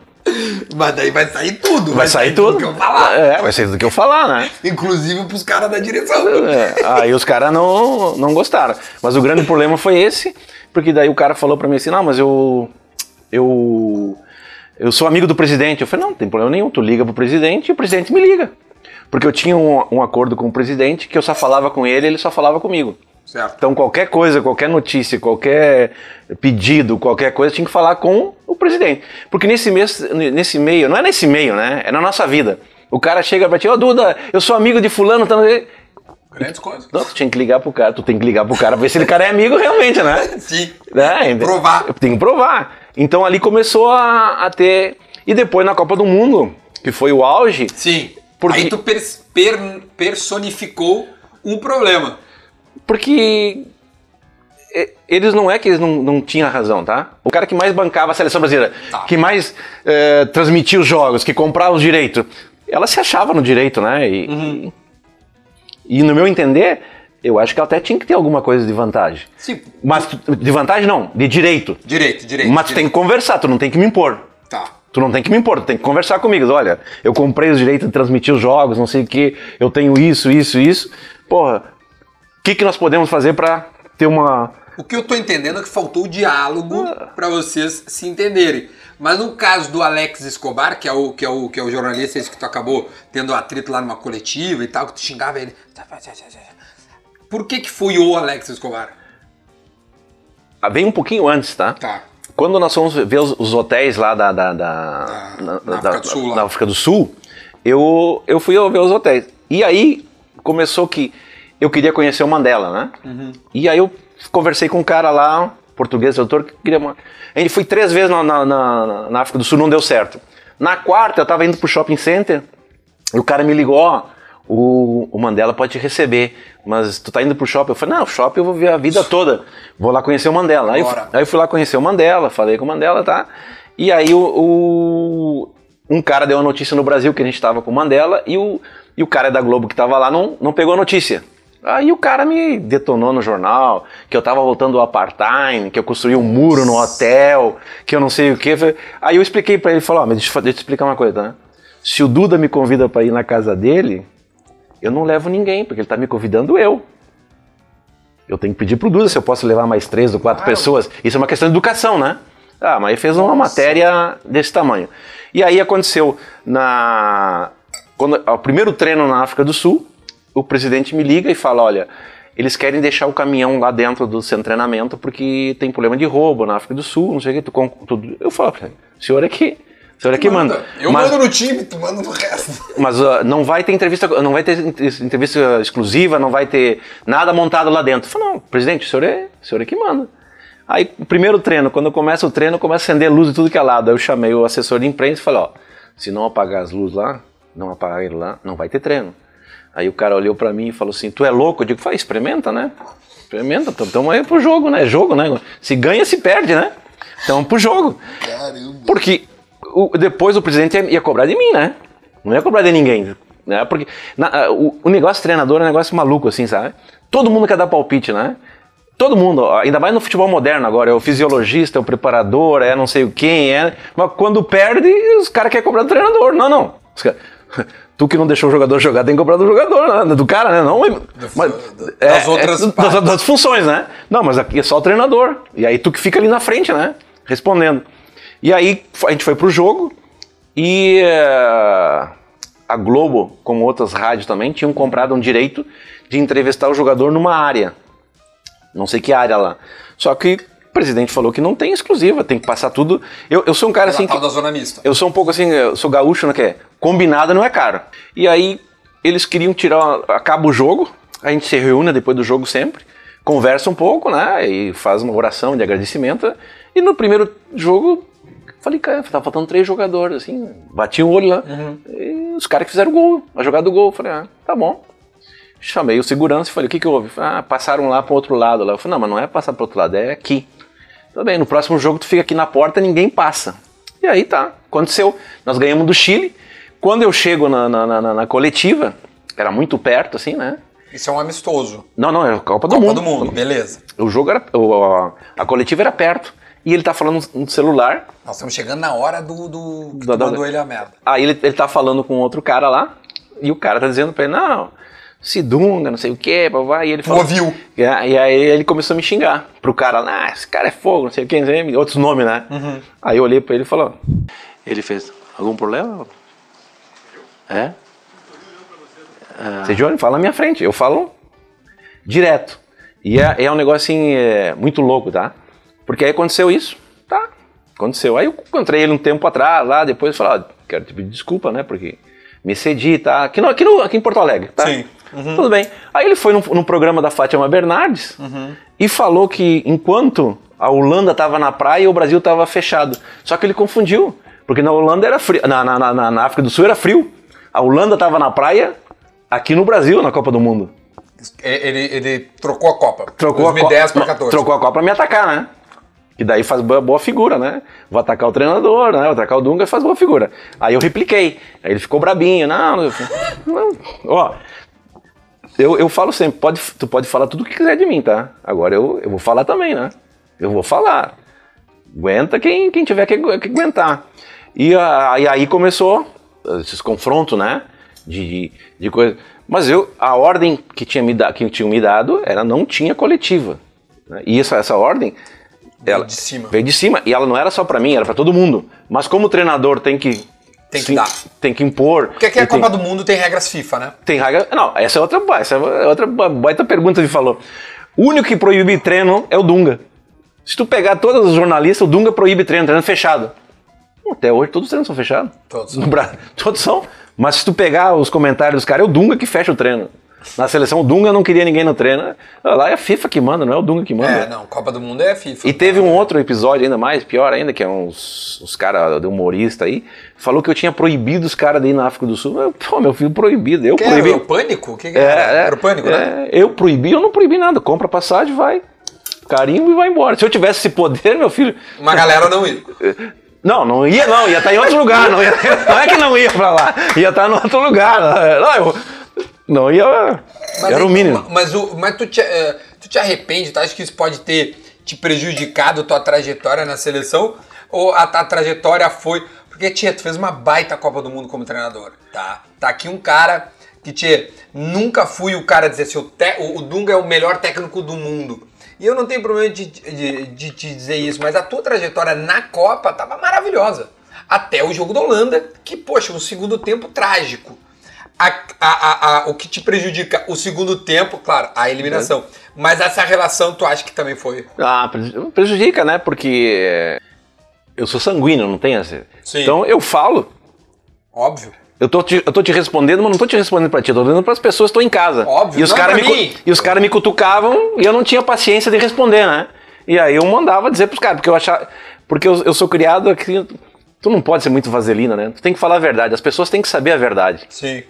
Mas daí vai sair tudo. Vai sair tudo. que eu falar. É, vai sair tudo que eu falar, né? Inclusive pros caras da direção. É, aí os caras não, não gostaram. Mas o grande problema foi esse, porque daí o cara falou pra mim assim, não, mas eu. Eu. Eu sou amigo do presidente. Eu falei, não, não tem problema nenhum, tu liga pro presidente e o presidente me liga. Porque eu tinha um, um acordo com o presidente que eu só falava com ele ele só falava comigo. Certo. Então qualquer coisa, qualquer notícia, qualquer pedido, qualquer coisa, tinha que falar com o presidente. Porque nesse, mês, nesse meio, não é nesse meio, né? É na nossa vida. O cara chega pra ti, ô Duda, eu sou amigo de fulano, tá... Grandes coisas. Não, tu tinha que ligar pro cara, tu tem que ligar pro cara pra ver se ele cara é amigo realmente, né? Sim. né? Provar. Tem que provar. Então ali começou a, a ter. E depois na Copa do Mundo, que foi o auge, Sim. Porque- Aí tu pers- per- personificou um problema. Porque eles não é que eles não, não tinham razão, tá? O cara que mais bancava a seleção brasileira, Tá. que mais eh, transmitia os jogos, que comprava os direitos, ela se achava no direito, né? E, Uhum. e no meu entender, eu acho que ela até tinha que ter alguma coisa de vantagem. Sim. Mas de vantagem não, de direito. Direito, direito. Mas tu tem que conversar, tu não tem que me impor. Tá. Tu não tem que me impor, tu tem que conversar comigo. Olha, eu comprei os direitos de transmitir os jogos, não sei o que, eu tenho isso, isso, isso. Porra, que, que nós podemos fazer pra ter uma. O que eu tô entendendo é que faltou o diálogo Ah. pra vocês se entenderem. Mas no caso do Alex Escobar, que é o, que é o, que é o jornalista esse que tu acabou tendo atrito lá numa coletiva e tal, que tu xingava ele. Por que que foi o Alex Escobar? Ah, Veio um pouquinho antes, tá? Tá. Quando nós fomos ver os, os hotéis lá da, da, da- Da- na, África do Sul, lá. na África do Sul, eu, eu fui ver os hotéis. E aí começou que eu queria conhecer o Mandela, né? Uhum. E aí eu conversei com um cara lá, português, doutor, que queria. gente foi três vezes na, na, na- na África do Sul, não deu certo. Na quarta, eu tava indo pro shopping center, e o cara me ligou, ó, o, o Mandela pode te receber, mas tu tá indo pro shopping? Eu falei, não, shopping eu vou ver a vida toda, vou lá conhecer o Mandela. Aí, eu- aí eu fui lá conhecer o Mandela, falei com o Mandela, tá? E aí o, o- um cara deu a notícia no Brasil que a gente tava com o Mandela, e o, e o cara da Globo que tava lá não, não pegou a notícia. Aí o cara me detonou no jornal, que eu tava voltando do apartheid, que eu construí um muro no hotel, que eu não sei o que. Aí eu expliquei pra ele, falou, ó, mas deixa, deixa eu te explicar uma coisa, né? Se o Duda me convida pra ir na casa dele, eu não levo ninguém, porque ele tá me convidando eu. Eu tenho que pedir pro Duda se eu posso levar mais três ou quatro Claro. pessoas. Isso é uma questão de educação, né? Ah, mas ele fez uma Nossa. matéria desse tamanho. E aí aconteceu na quando o primeiro treino na África do Sul, o presidente me liga e fala, olha, eles querem deixar o caminhão lá dentro do centro de treinamento porque tem problema de roubo na África do Sul, não sei o que. Tu, eu falo, pra ele, o senhor é que, senhor é que manda. Eu Mas- mando no time, tu manda no resto. mas uh, não vai ter entrevista, não vai ter entrevista exclusiva, não vai ter nada montado lá dentro. Eu falei, não, presidente, o senhor é, o senhor é que manda. Aí, o primeiro treino, quando eu começo o treino, começa a acender luz de tudo que é lado. Aí eu chamei o assessor de imprensa e falei, ó, se não apagar as luzes lá, não apagar ele lá, não vai ter treino. Aí o cara olhou pra mim e falou assim, tu é louco? Eu digo, faz, experimenta, né? Experimenta, tamo aí pro jogo, né? Jogo, né? Se ganha, se perde, né? Então, pro jogo. Caramba. Porque o- depois o presidente ia, ia cobrar de mim, né? Não ia cobrar de ninguém. Né? Porque na- o, o negócio treinador é um negócio maluco, assim, sabe? Todo mundo quer dar palpite, né? Todo mundo, ainda mais no futebol moderno agora, é o fisiologista, é o preparador, é não sei o quem, é. Mas quando perde, os caras querem cobrar do treinador. Não, não. Os cara- Tu que não deixou o jogador jogar, tem que cobrar do jogador, né? do cara, né? Não, mas, do- das outras das, partes. das funções, né? Não, mas aqui é só o treinador. E aí tu que fica ali na frente, né? Respondendo. E aí a gente foi pro jogo e eh, a Globo, como outras rádios também, tinham comprado um direito de entrevistar o jogador numa área. Não sei que área lá. Só que o presidente falou que não tem exclusiva, tem que passar tudo. Eu, eu sou um cara assim. Natal que- da zona mista. eu sou um pouco assim, eu sou gaúcho, né? Que é combinado não é caro. E aí eles queriam tirar, acaba o jogo, a gente se reúne depois do jogo sempre, conversa um pouco, né? E faz uma oração de agradecimento. E no primeiro jogo, falei, cara, tá faltando três jogadores, assim, bati o olho lá. E os caras que fizeram o gol, a jogada do gol. Falei, ah, tá bom. Chamei o segurança e falei, o que que houve? Falei, ah, passaram lá pro outro lado lá. Eu falei, não, mas não é passar pro outro lado, é aqui. Tudo bem, no próximo jogo tu fica aqui na porta, ninguém passa. E aí tá, aconteceu. Nós ganhamos do Chile. Quando eu chego na, na, na- na- coletiva, era muito perto, assim, né? Isso é um amistoso. Não, não, era a Copa do Copa Mundo. do Mundo, beleza. O jogo era. o- a, a coletiva era perto. E ele tá falando no celular. Nós estamos chegando na hora do. do que Da- tu da- mandou ele a merda. Aí ele, ele tá falando com outro cara lá. E o cara tá dizendo pra ele: Não, Sidunga, não sei o que, vai. E ele falou. ouviu. E aí e aí ele começou a me xingar. Pro cara lá, ah, esse cara é fogo, não sei o que, outros nomes, né? Aí eu olhei pra ele e falou: Ele fez algum problema? É? Você Johnny, fala na minha frente. Eu falo direto. E é, é um negócio assim, é, muito louco, tá? Porque aí aconteceu isso, tá? Aconteceu. Aí eu encontrei ele um tempo atrás, lá, depois eu falei, ó, quero te pedir desculpa, né? Porque me cedi, tá? Aqui, no, aqui, no, aqui em Porto Alegre, tá? Sim. Tudo bem. Aí ele foi no, no programa da Fátima Bernardes e falou que enquanto a Holanda estava na praia, o Brasil estava fechado. Só que ele confundiu, porque na Holanda era frio, na, na, na, na África do Sul era frio. A Holanda estava na praia, aqui no Brasil, na Copa do Mundo. Ele, ele trocou a Copa. Trocou 2010 a Copa, para 14. Trocou a Copa pra me atacar, né? Que daí faz boa, figura, né? Vou atacar o treinador, né? Vou atacar o Dunga e faz boa figura. Aí eu repliquei. Aí ele ficou brabinho. Não, não. Ó, eu, eu falo sempre, pode, tu pode falar tudo o que quiser de mim, tá? Agora eu, eu vou falar também, né? Eu vou falar. Aguenta quem, quem tiver que, que aguentar. E, a- e aí começou esses confrontos, né? De, de, de coisa. Mas eu, a ordem que, tinha me da, que tinham me dado era não tinha coletiva. né? E essa, essa ordem. Ela de cima. Veio de cima. E ela não era só pra mim, era pra todo mundo. Mas como o treinador tem que. Tem que sim, dar. Tem que impor. Porque aqui a e tem- Copa do Mundo tem regras FIFA, né? tem regra. Não, essa é outra, essa é outra baita pergunta que falou. O único que proíbe treino é o Dunga. Se tu pegar todos os jornalistas, o Dunga proíbe treino, treino fechado. Até hoje todos os treinos são fechados. Todos. No Bra- Todos são. Mas se tu pegar os comentários dos caras, é o Dunga que fecha o treino. Na seleção, o Dunga não queria ninguém no treino. Lá é a FIFA que manda, não é o Dunga que manda. É, não, Copa do Mundo é FIFA. E teve um outro episódio ainda mais, pior ainda, que é uns, uns caras de humorista aí, falou que eu tinha proibido os caras de ir na África do Sul. Eu, Pô, meu filho, proibido. Eu Que proibi. era o Pânico? Que, que era? era o Pânico, né? é, Eu proibi, eu não proibi nada. Compra passagem, vai. Carimbo e vai embora. Se eu tivesse esse poder, meu filho. Uma galera não ia. Não, não ia, não. Ia estar em outro lugar. Não, ia- não é que não ia pra lá. Ia estar em outro lugar. Não, eu, não ia. Mas era o mínimo. Mas, o, mas tu, te, eh, tu te arrepende? Tu acha que isso pode ter te prejudicado tua trajetória na seleção? Ou a, a trajetória foi. Porque, tia, tu fez uma baita Copa do Mundo como treinador, tá? Tá aqui um cara que te, nunca fui o cara dizer assim, o, te, o Dunga é o melhor técnico do mundo. E eu não tenho problema de, de, de te dizer isso, mas a tua trajetória na Copa tava maravilhosa. Até o jogo da Holanda, que, poxa, um segundo tempo trágico. A, a, a, o que te prejudica o segundo tempo, claro, a eliminação. Mas essa relação tu acha que também foi? Ah, prejudica, né? Porque eu sou sanguíneo, não tem essa. Sim. Então eu falo. Óbvio. Eu tô, te, eu tô te respondendo, mas não tô te respondendo pra ti, eu tô respondendo pras pessoas que estão em casa. Óbvio, e os caras me, e os cara me cutucavam e eu não tinha paciência de responder, né? E aí eu mandava dizer pros caras, porque eu achava. Porque eu, eu sou criado aqui. Tu não pode ser muito vaselina, né? Tu tem que falar a verdade. As pessoas têm que saber a verdade. Sim.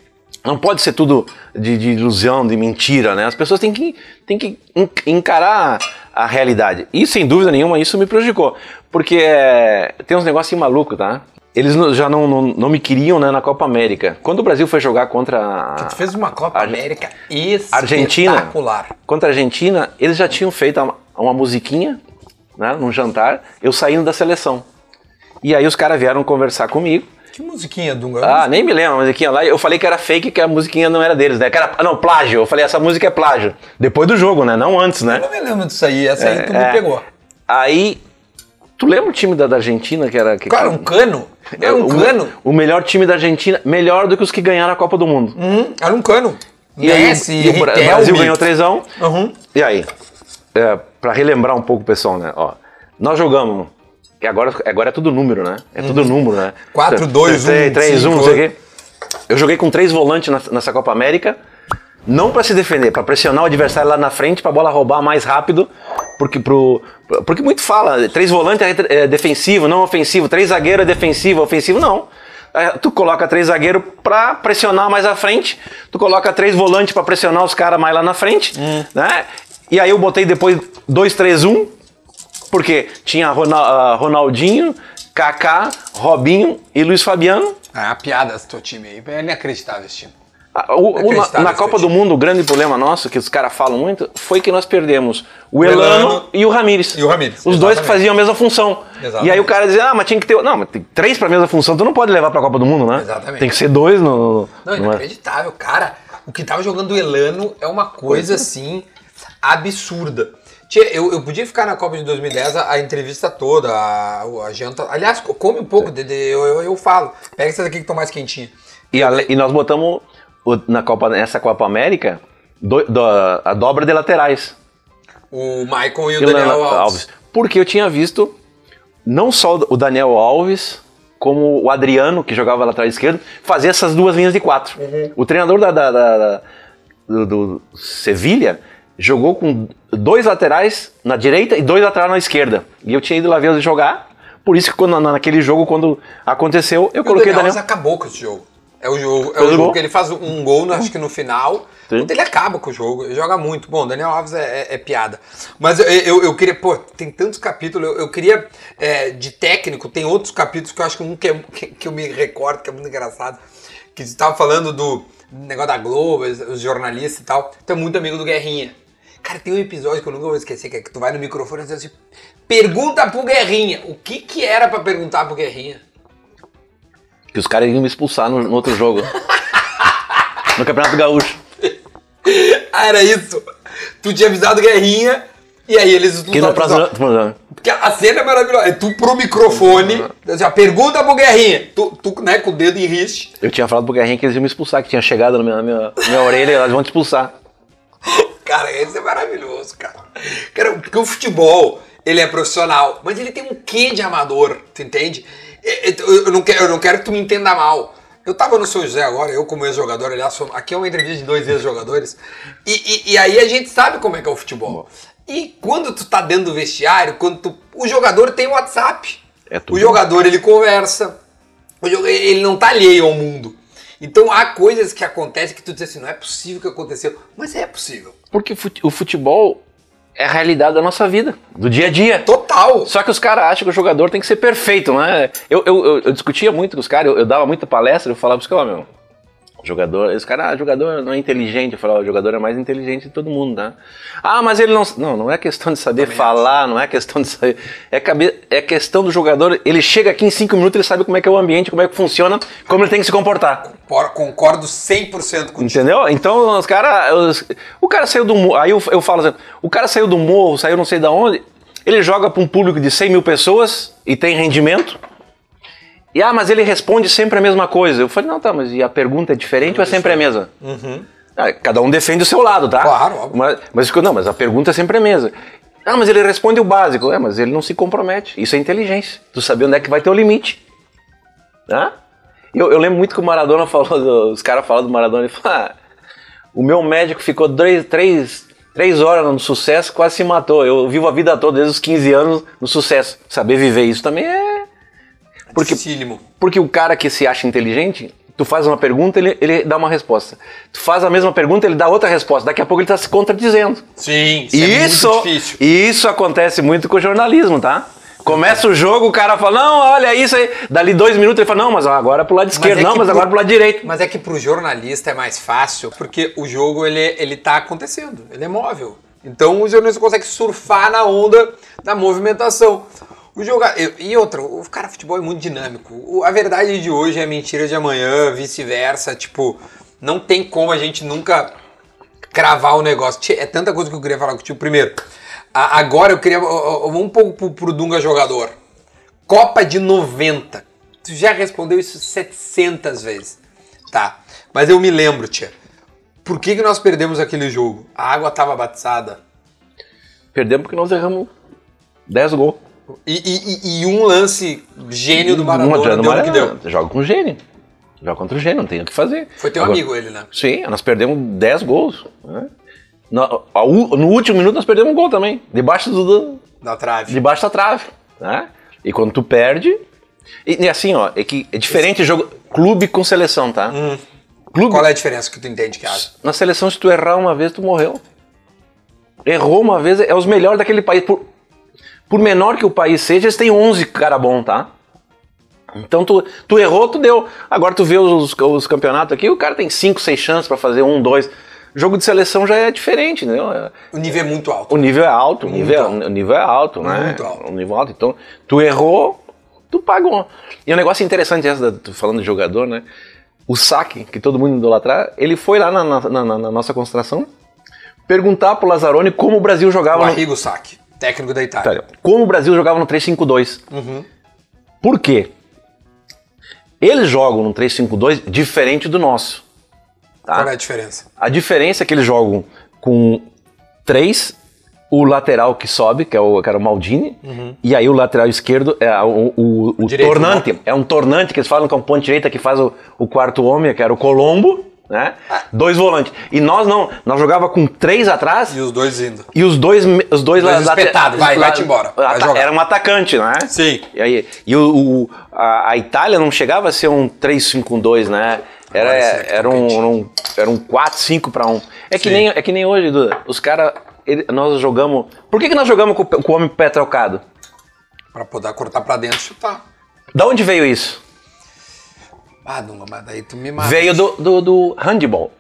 Não pode ser tudo de, de ilusão, de mentira, né? As pessoas têm que, têm que encarar a realidade. E sem dúvida nenhuma isso me prejudicou. Porque é, tem uns negócios malucos, tá? Eles já não, não, não, me queriam né, na Copa América. Quando o Brasil foi jogar contra. Tu fez uma Copa a, América Argentina. Contra a Argentina, eles já tinham feito uma, uma musiquinha, né, num jantar, eu saindo da seleção. E aí os caras vieram conversar comigo. Que musiquinha, Dunga? Ah, nem me lembro a musiquinha lá. Eu falei que era fake, que a musiquinha não era deles, né? Que era, não, plágio. Eu falei, essa música é plágio. Depois do jogo, né? Não antes, né? Eu não me lembro disso aí. Essa é, aí tu me é. pegou. Aí Tu lembra o time da, da Argentina que era. Que, Cara, um cano. Era um o, cano. O melhor time da Argentina, melhor do que os que ganharam a Copa do Mundo. Uhum, era um cano. E Messi, aí, e o Brasil ganhou trêsão. Uhum. E aí? É, pra relembrar um pouco o pessoal, né? Ó, nós jogamos. Que agora, agora é tudo número, né? É tudo uhum. número, né? 4, 2, 1. 3, 1, não sei o quê. Eu joguei com três volantes nessa Copa América. Não para se defender, para pressionar o adversário lá na frente, para a bola roubar mais rápido, porque pro, porque muito fala, três volantes é, é defensivo, não ofensivo, três zagueiro é defensivo, ofensivo não. É, tu coloca três zagueiros para pressionar mais à frente, tu coloca três volantes para pressionar os caras mais lá na frente, hum. né? E aí eu botei depois 2-3-1, porque tinha Ronaldinho, Kaká, Robinho e Luiz Fabiano. Ah, piada esse teu time aí, é inacreditável esse time. Ah, o, o, na, na Copa do Mundo, o grande problema nosso, que os caras falam muito, foi que nós perdemos o Elano, Elano e o Ramires. E o Ramires. Os exatamente. dois que faziam a mesma função. Exatamente. E aí o cara dizia, ah, mas tinha que ter. Não, mas tem três pra mesma função, tu não pode levar pra Copa do Mundo, né? Exatamente. Tem que ser dois no. Não, inacreditável. Cara, o que tava jogando o Elano é uma coisa assim absurda. Eu, eu podia ficar na Copa de 2010 a, a entrevista toda, a, a, janta. Aliás, come um pouco, de, de, eu, eu, eu, falo. Pega essas aqui que estão mais quentinhas. E, a, e nós botamos na Copa, nessa Copa América, do, do, a dobra de laterais. O Michael e o, Daniel Alves. Alves. Porque eu tinha visto não só o Daniel Alves, como o Adriano, que jogava lateral esquerdo, fazer essas duas linhas de quatro. Uhum. O treinador da, da, da do, do Sevilha jogou com dois laterais na direita e dois laterais na esquerda. E eu tinha ido lá ver ele jogar. Por isso que quando, naquele jogo, quando aconteceu, eu e coloquei o Daniel. Daniel... acabou com esse jogo. É o jogo, é o jogo que ele faz um gol, acho que no final. Ele acaba com o jogo, ele joga muito. Bom, Daniel Alves é, é, é piada. Mas eu, eu, eu, queria, pô, tem tantos capítulos. Eu, eu queria, é, de técnico, tem outros capítulos que eu acho que um que, é, que, que eu me recordo, que é muito engraçado. Que você estava falando do negócio da Globo, os jornalistas e tal. Tu é muito amigo do Guerrinha. Cara, tem um episódio que eu nunca vou esquecer, que é que tu vai no microfone e diz assim: pergunta pro Guerrinha. O que que era para perguntar pro Guerrinha? Que os caras iam me expulsar no, no outro jogo. no Campeonato Gaúcho. ah, era isso. Tu tinha avisado Guerrinha e aí eles que no próximo... Porque a cena é maravilhosa. É tu pro microfone, assim, pergunta pro Guerrinha. Tu, tu, né, com o dedo em riste. Eu tinha falado pro Guerrinha que eles iam me expulsar, que tinha chegado na minha, na minha, na minha orelha e elas vão te expulsar. Cara, esse é maravilhoso, cara. cara. Porque o futebol, ele é profissional, mas ele tem um quê de amador, tu entende? Eu não, quero, eu não quero que tu me entenda mal. Eu tava no São José agora, eu como ex-jogador, aliás, aqui é uma entrevista de dois ex-jogadores, e, e, e, aí a gente sabe como é que é o futebol. E quando tu tá dentro do vestiário, quando tu, o jogador tem WhatsApp. É o jogador, ele conversa, ele não tá alheio ao mundo. Então há coisas que acontecem que tu diz assim, não é possível que aconteceu, mas é possível. Porque o futebol é a realidade da nossa vida, do dia a dia. Total. Só que os caras acham que o jogador tem que ser perfeito, né? Eu, eu, eu, eu discutia muito com os caras, eu, eu, dava muita palestra, eu falava para os caras, meu, Jogador, esse cara, ah, jogador não é inteligente. Eu falo, o jogador é mais inteligente de todo mundo, tá? Ah, mas ele não. Não, não é questão de saber Também falar, acho. não é questão de saber. É, cabe, é questão do jogador. Ele chega aqui em cinco minutos, ele sabe como é que é o ambiente, como é que funciona, como ele tem que se comportar. Concordo 100% com Entendeu? Então, os caras. O cara saiu do morro. Aí eu, eu falo assim: o cara saiu do morro, saiu não sei de onde. Ele joga para um público de 100 mil pessoas e tem rendimento. E ah, mas ele responde sempre a mesma coisa. Eu falei, não, tá, mas e a pergunta é diferente ou é sempre a mesma? Uhum. Ah, cada um defende o seu lado, tá? Claro, óbvio. Mas, mas não, mas a pergunta é sempre a mesma. Ah, mas ele responde o básico. É, mas ele não se compromete. Isso é inteligência. Tu saber onde é que vai ter o limite. Tá? Eu, eu lembro muito que o Maradona falou, os caras falaram do Maradona, ele falou, ah, o meu médico ficou três, três, três horas no sucesso, quase se matou. Eu vivo a vida toda, desde os 15 anos, no sucesso. Saber viver isso também é porque, porque o cara que se acha inteligente, tu faz uma pergunta, ele, ele dá uma resposta. Tu faz a mesma pergunta, ele dá outra resposta. Daqui a pouco ele está se contradizendo. Sim, isso, isso é muito difícil. E isso acontece muito com o jornalismo, tá? Começa o jogo, o cara fala, não, olha isso aí. Dali dois minutos ele fala, não, mas agora é pro lado esquerdo, é não, mas pro... agora é pro lado direito. Mas é que pro jornalista é mais fácil, porque o jogo ele, ele tá acontecendo, ele é móvel. Então o jornalista consegue surfar na onda da movimentação. O jogar e outra, o cara futebol é muito dinâmico. A verdade de hoje é mentira de amanhã, vice-versa. Tipo, não tem como a gente nunca cravar o negócio. É tanta coisa que eu queria falar contigo. Primeiro, agora eu queria. Vamos um pouco pro Dunga jogador. Copa de 90. Tu já respondeu isso 700 vezes. Tá. Mas eu me lembro, tia. Por que, que nós perdemos aquele jogo? A água tava batizada. Perdemos porque nós erramos 10 gols. E, e, e, um lance gênio do Maradona deu o que deu. Joga com gênio. Joga contra o gênio, não tem o que fazer. Foi teu Agora, amigo ele, né? Sim, nós perdemos 10 gols. Né? No, no, último minuto nós perdemos um gol também. Debaixo do, da trave. Debaixo da trave. Né? E quando tu perde. E, e, assim, ó, é que é diferente Esse... jogo. Clube com seleção, tá? Hum. Clube, Qual é a diferença que tu entende que acha? Na seleção, se tu errar uma vez, tu morreu. Errou uma vez, é os melhores daquele país. Por, por menor que o país seja, eles têm 11 cara bom, tá? Então tu, tu errou, tu deu. Agora tu vê os, os campeonatos aqui, o cara tem 5, 6 chances para fazer um, dois. Jogo de seleção já é diferente, né? O nível é muito alto. O nível é alto, o nível, é, o nível é alto, né? Muito alto. O nível é alto. Então, tu errou, tu pagou. E um negócio interessante, essa, falando de jogador, né? O saque, que todo mundo idolatra, ele foi lá na, na, na, na nossa concentração perguntar pro Lazzaroni como o Brasil jogava. O Arrigo no... Saque. Técnico da Itália. Como o Brasil jogava no 3-5-2. Uhum. Por quê? Eles jogam no 3-5-2 diferente do nosso. Tá? Qual é a diferença? A diferença é que eles jogam com três, o lateral que sobe, que é o, que era o Maldini, uhum. e aí o lateral esquerdo é o, o, o Direito, tornante. Né? É um tornante que eles falam que é um ponto direita que faz o, o quarto homem, que era o Colombo né? Dois volantes. E nós não, nós jogava com três atrás. E os dois indo. E os dois, os dois, lá espetados, vai, vai-te embora. Vai era um atacante, né? Sim. E, aí, e o, o a, a, Itália não chegava a ser um 3-5-2, né? Era, era, um, um, era um 4-5 para 1. É que, nem, é que nem hoje, Duda. Os caras, nós jogamos. Por que, que nós jogamos com, com o homem pé trocado? Para poder cortar para dentro e chutar. Da onde veio isso? Ah, não, mas daí tu me mata. Veio do, do, do handball.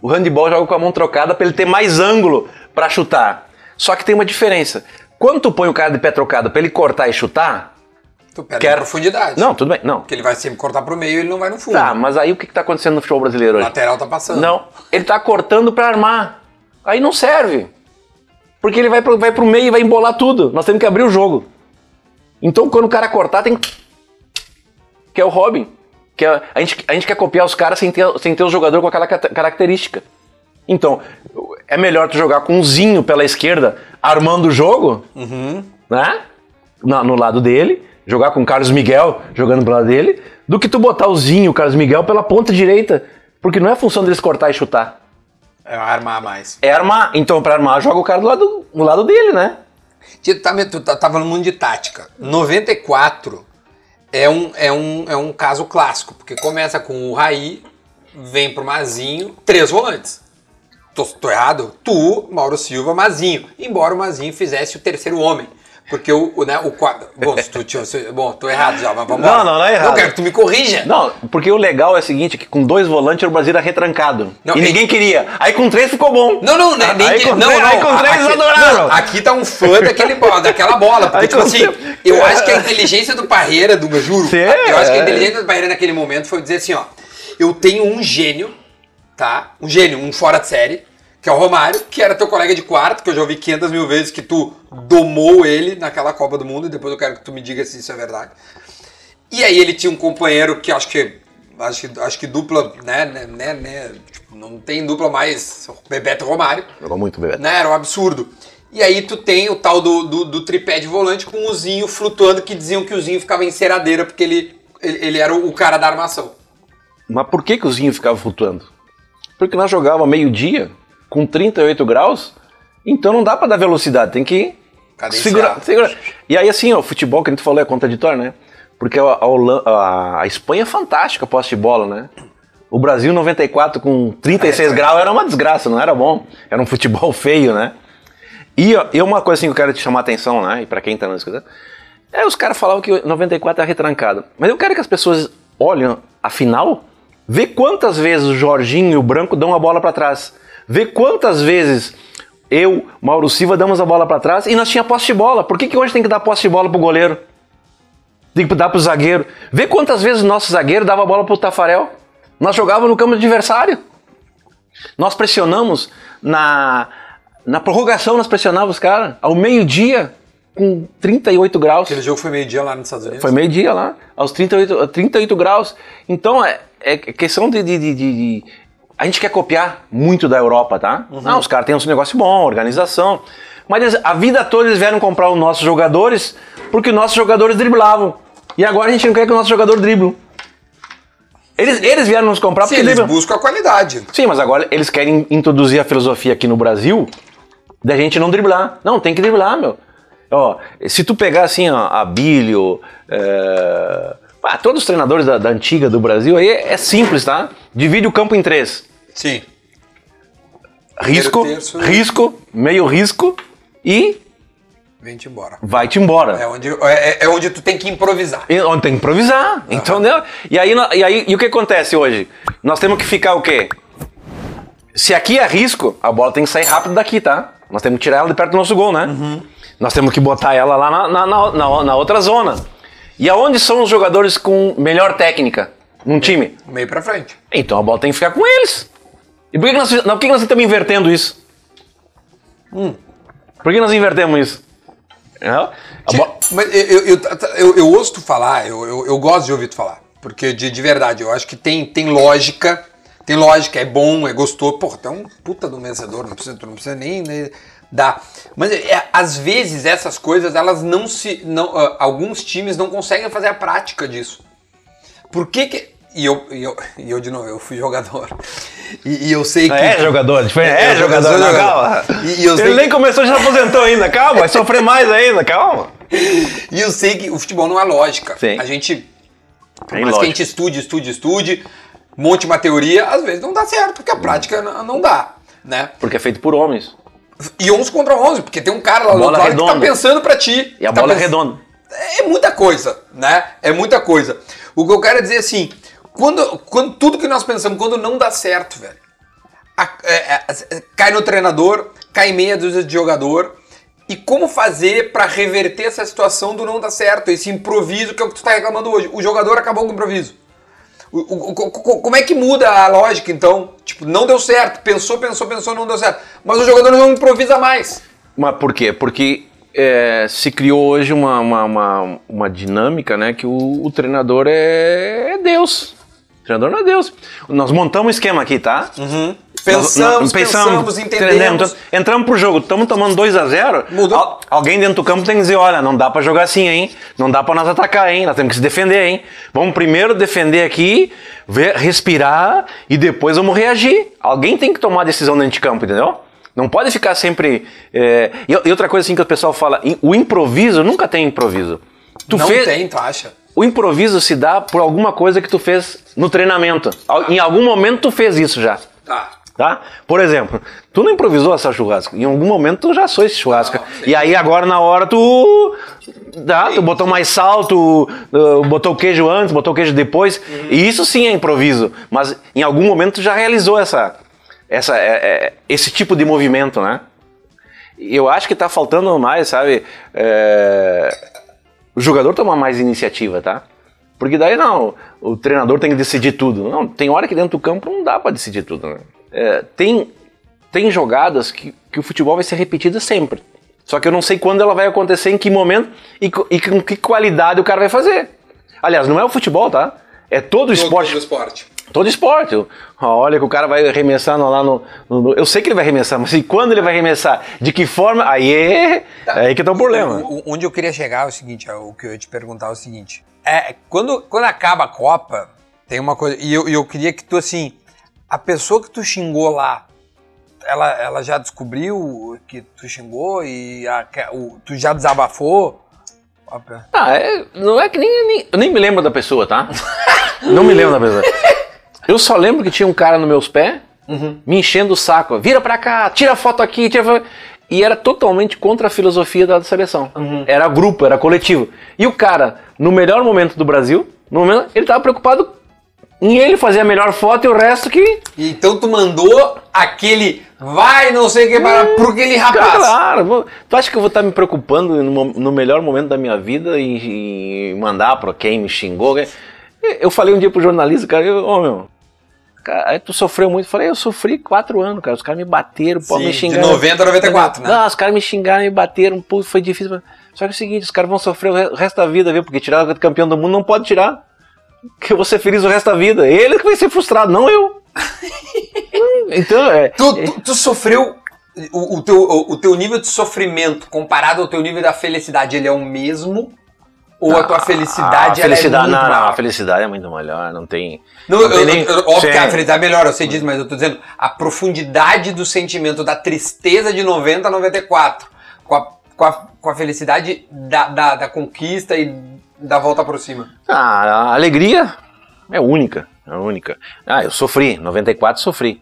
O handball joga com a mão trocada para ele ter mais ângulo para chutar. Só que tem uma diferença. Quando tu põe o cara de pé trocado para ele cortar e chutar, Tu perde quer... profundidade. Não, tudo bem. Não. Porque ele vai sempre cortar pro meio e ele não vai no fundo. Tá, mas aí o que, que tá acontecendo no futebol brasileiro hoje? O lateral tá passando. Não. Ele tá cortando para armar. Aí não serve. Porque ele vai pro, vai pro meio e vai embolar tudo. Nós temos que abrir o jogo. Então quando o cara cortar, tem. Que é o Robin. Que a, a, gente, a gente quer copiar os caras sem ter, sem ter o jogador com aquela característica. Então, é melhor tu jogar com um Zinho pela esquerda, armando o jogo, uhum. né? No, no, lado dele, jogar com o Carlos Miguel jogando pro lado dele, do que tu botar o Zinho, o Carlos Miguel, pela ponta direita. Porque não é função deles cortar e chutar. É armar mais. É armar. Então, para armar, joga o cara do lado, do lado dele, né? Tu tá, tu tá, tá falando muito de tática. 94 é um, é um, é um caso clássico, porque começa com o Raí, vem pro Mazinho, três volantes. Tô, tô errado? Tu, Mauro Silva, Mazinho. Embora o Mazinho fizesse o terceiro homem. Porque o, o, né, o quadro. Bom, tu, bom, tô errado já, mas vamos Não, lá. não, não é errado. Eu quero que tu me corrija. Não, porque o legal é o seguinte, que com dois volantes o Brasil era retrancado. Não, e e- ninguém queria. Aí com três ficou bom. Não, não, nem, nem aí com não, três, não. Aí com três aqui, adoraram. não, aqui tá um fã daquele, daquela bola. Porque, Aí tipo assim, três- eu acho que a inteligência do Parreira, do juro, Sim, eu acho que a é. inteligência do Parreira naquele momento foi dizer assim, ó, eu tenho um gênio, tá? Um gênio, um fora de série, que é o Romário, que era teu colega de quarto, que eu já ouvi 500 mil vezes que tu domou ele naquela Copa do Mundo, e depois eu quero que tu me diga se isso é verdade. E aí ele tinha um companheiro que acho que acho que, acho que dupla, né, né, né, né, tipo, não tem dupla mais Bebeto e Romário, Jogou muito, Bebeto. né, era um absurdo. E aí tu tem o tal do, do, do tripé de volante com o Zinho flutuando, que diziam que o Zinho ficava em ceradeira porque ele, ele, ele era o, cara da armação. Mas por que, que o Zinho ficava flutuando? Porque nós jogávamos meio-dia, com 38 graus, então não dá pra dar velocidade, tem que Cadenciar. segurar, segurar. E aí assim, ó, o futebol que a gente falou é contraditório, né? Porque a, a, a- Espanha é fantástica a posse de bola, né? O Brasil 94 com 36 É, graus era uma desgraça, não era bom. Era um futebol feio, né? E, ó, e uma coisa assim que eu quero te chamar a atenção, né? E pra quem tá nos escutando, é, os caras falavam que 94 é retrancado. Mas eu quero que as pessoas olhem a final, vê quantas vezes o Jorginho e o Branco dão a bola pra trás. Vê quantas vezes eu, Mauro Silva, damos a bola pra trás e nós tinha posse de bola. Por que, que hoje tem que dar posse de bola pro goleiro? Tem que dar pro zagueiro. Vê quantas vezes o nosso zagueiro dava a bola pro Tafarel. Nós jogávamos no campo do adversário. Nós pressionamos na, na prorrogação, nós pressionávamos os caras. Ao meio-dia, com 38 graus. Aquele jogo foi meio-dia lá nos Estados Unidos. Foi meio-dia lá, aos 38, 38 graus. Então é, é questão de- de- de- de- A gente quer copiar muito da Europa, tá? Não, os caras têm um negócio bom, organização. Mas eles- a vida toda eles vieram comprar os nossos jogadores porque os nossos jogadores driblavam. E agora a gente não quer que o nosso jogador drible. Eles, eles vieram nos comprar Sim, porque eles driblam. buscam a qualidade. Sim, mas agora eles querem introduzir a filosofia aqui no Brasil da gente não driblar. Não, tem que driblar, meu. Ó, se tu pegar assim, ó, a Bílio, é... ah, todos os treinadores da, da antiga do Brasil, aí é, é simples, tá? Divide o campo em três. Sim. Risco, terço. risco, meio risco e Vem-te embora. vai-te embora. É onde, é, é onde tu tem que improvisar. E Onde tem que improvisar, entendeu? E aí, e aí e o que acontece hoje? Nós temos que ficar o quê? Se aqui é risco, a bola tem que sair rápido daqui, tá? Nós temos que tirar ela de perto do nosso gol, né? Nós temos que botar ela lá na, na, na, na- na outra zona. E aonde são os jogadores com melhor técnica num time? Meio pra frente. Então a bola tem que ficar com eles. E por que, que nós, por que, que nós estamos invertendo isso? Por que nós invertemos isso? É? Mas eu, eu, eu, eu- ouço tu falar, eu, eu, eu gosto de ouvir tu falar. Porque de, de verdade, eu acho que tem, tem lógica. Tem lógica, é bom, é gostoso. Porra, tu é um puta do vencedor, não precisa, tu não precisa nem, nem dar. Mas é, às vezes essas coisas, elas não se. Não, ah, alguns times não conseguem fazer a prática disso. Por que que. E eu, e eu, e eu de novo, eu fui jogador. E, e eu sei que. É jogador, diferente. É, Eu- jogador, jogador. calma. E- eu Ele que- nem começou, já se aposentou ainda. Calma, vai sofrer mais ainda, calma. E eu sei que o futebol não é lógica. Sim. A gente. Tem mais que a lógica. gente estude, estude, estude, monte uma teoria, às vezes não dá certo, porque a prática n- não dá. Né? Porque é feito por homens. E 11 contra 11, porque tem um cara lá do outro lado que tá pensando pra ti. E a Tá bola é pens- redonda. É muita coisa, né? É muita coisa. O que eu quero é dizer assim, quando, quando tudo que nós pensamos, quando não dá certo, velho, a- é, é, é, cai no treinador, cai meia dúzia de jogador. E como fazer pra reverter essa situação do não dar certo, esse improviso que é o que tu tá reclamando hoje. O jogador acabou com o improviso. O- o- o- co- como é que muda a lógica, então? Tipo, não deu certo, pensou, pensou, pensou, não deu certo. Mas o jogador não improvisa mais. Mas por quê? Porque é, se criou hoje uma, uma, uma, uma dinâmica, né? Que o, o treinador é, é Deus. Treinador não é Deus. Nós montamos um esquema aqui, tá? Pensamos, Nós- pensamos, entendemos. Entramos pro jogo, estamos tomando 2 a 0 Mudou. Al- alguém dentro do campo tem que dizer, olha, não dá pra jogar assim, hein? Não dá pra nós atacar, hein? Nós temos que se defender, hein? Vamos primeiro defender aqui, ver, respirar e depois vamos reagir. Alguém tem que tomar a decisão dentro de campo, entendeu? Não pode ficar sempre. é, E, outra coisa assim que o pessoal fala, o improviso nunca tem improviso. Tu não fez, tem, tu acha? O improviso se dá por alguma coisa que tu fez no treinamento. Em algum momento tu fez isso já. Tá. Tá? Por exemplo, tu não improvisou essa churrasco. Em algum momento tu já sou esse churrasco. Não, e aí agora na hora tu. Tá, tu botou mais sal, tu uh, botou o queijo antes, botou o queijo depois. Uhum. E isso sim é improviso. Mas em algum momento tu já realizou essa, essa, é, é, esse tipo de movimento, né? Eu acho que tá faltando mais, sabe? É, o jogador tomar mais iniciativa, tá? Porque daí não, o treinador tem que decidir tudo. Não, tem hora que dentro do campo não dá pra decidir tudo, né? É, tem, tem jogadas que, que o futebol vai ser repetido sempre. Só que eu não sei quando ela vai acontecer, em que momento e, e com que qualidade o cara vai fazer. Aliás, não é o futebol, tá? É todo o esporte. Todo esporte. Todo esporte. Olha que o cara vai arremessar lá no, no- Eu sei que ele vai arremessar, mas e quando ele vai arremessar? De que forma? Aí é, aí que tá o problema. O- o- onde eu queria chegar é o seguinte, é o que eu ia te perguntar é o seguinte. É, quando, quando acaba a Copa, tem uma coisa. E eu, eu queria que tu, assim, a pessoa que tu xingou lá, ela, ela já descobriu que tu xingou e a- o- tu já desabafou? Ah, é- não é que nem, nem- Eu nem me lembro da pessoa, tá? não me lembro da pessoa. Eu só lembro que tinha um cara nos meus pés me enchendo o saco. Vira pra cá, tira foto aqui, tira foto. E era totalmente contra a filosofia da seleção. Era grupo, era coletivo. E o cara, no melhor momento do Brasil, no momento, ele tava preocupado em ele fazer a melhor foto e o resto que. Então tu mandou aquele vai, não sei o que, para, pro aquele rapaz. Claro, tu acha que eu vou estar me preocupando no, no melhor momento da minha vida e, e mandar pra quem me xingou? Eu falei um dia pro jornalista, cara, ô meu, cara, aí tu sofreu muito. Eu falei, eu sofri quatro anos, cara. Os caras me bateram, pô, Sim, me de xingaram. 90 a 94, né? Não, os caras me xingaram, me bateram, pô, foi difícil. Só que é o seguinte, os caras vão sofrer o re- o resto da vida, viu? Porque tirar o campeão do mundo não pode tirar. Que eu vou ser feliz o resto da vida. Ele que vai ser frustrado, não eu. então, é. Tu, tu, tu sofreu. O, o teu, o, o teu nível de sofrimento comparado ao teu nível da felicidade, ele é o mesmo? Ou a tua felicidade, a felicidade, ela é muito não, não, maior? a felicidade é muito melhor, não tem. Não, não eu, tem nem- eu- óbvio que a Sim. felicidade é melhor, eu sei disso, mas eu tô dizendo a profundidade do sentimento, da tristeza de 90 a 94, com a, com a, com a felicidade da, da, da conquista e da volta por cima. Ah, a alegria é única, é única. Ah, eu sofri, 94 sofri.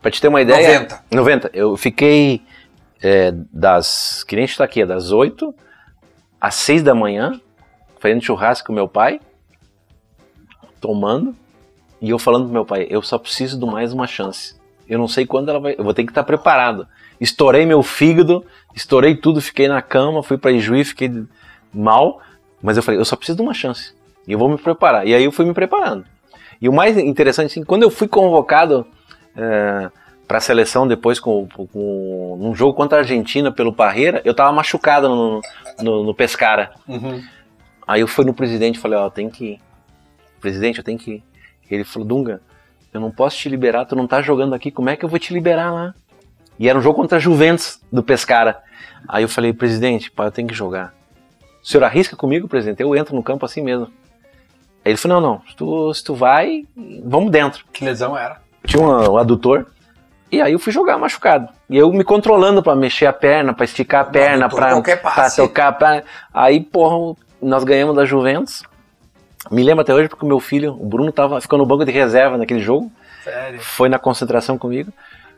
Pra te ter uma ideia. 90. 90. Eu fiquei é, das. Que nem a gente tá aqui, é das 8 às 6 da manhã, fazendo churrasco com meu pai, tomando, e eu falando pro meu pai, eu só preciso de mais uma chance. Eu não sei quando ela vai. Eu vou ter que estar preparado. Estourei meu fígado, estourei tudo, fiquei na cama, fui pra Ijuí, fiquei mal, mas eu falei, eu só preciso de uma chance. E eu vou me preparar. E aí eu fui me preparando. E o mais interessante, assim, quando eu fui convocado é, para a seleção depois com, com num jogo contra a Argentina pelo Parreira, eu tava machucado no, no, no Pescara. Aí eu fui no presidente e falei, ó, tem que ir. Presidente, eu tenho que ir. Ele falou, Dunga, eu não posso te liberar, tu não tá jogando aqui, como é que eu vou te liberar lá? E era um jogo contra a Juventus do Pescara. Aí eu falei, presidente, pai, eu tenho que jogar. O senhor arrisca comigo, presidente? Eu entro no campo assim mesmo. Aí ele falou, não, não, se tu, se tu vai, vamos dentro. Que lesão era? Tinha um, um adutor. E aí eu fui jogar machucado. E eu me controlando pra mexer a perna, pra esticar a perna, passe. tocar. Pra... Aí, porra, nós ganhamos da Juventus. Me lembro até hoje porque o meu filho, o Bruno, tava, ficou no banco de reserva naquele jogo. Sério. Foi na concentração comigo.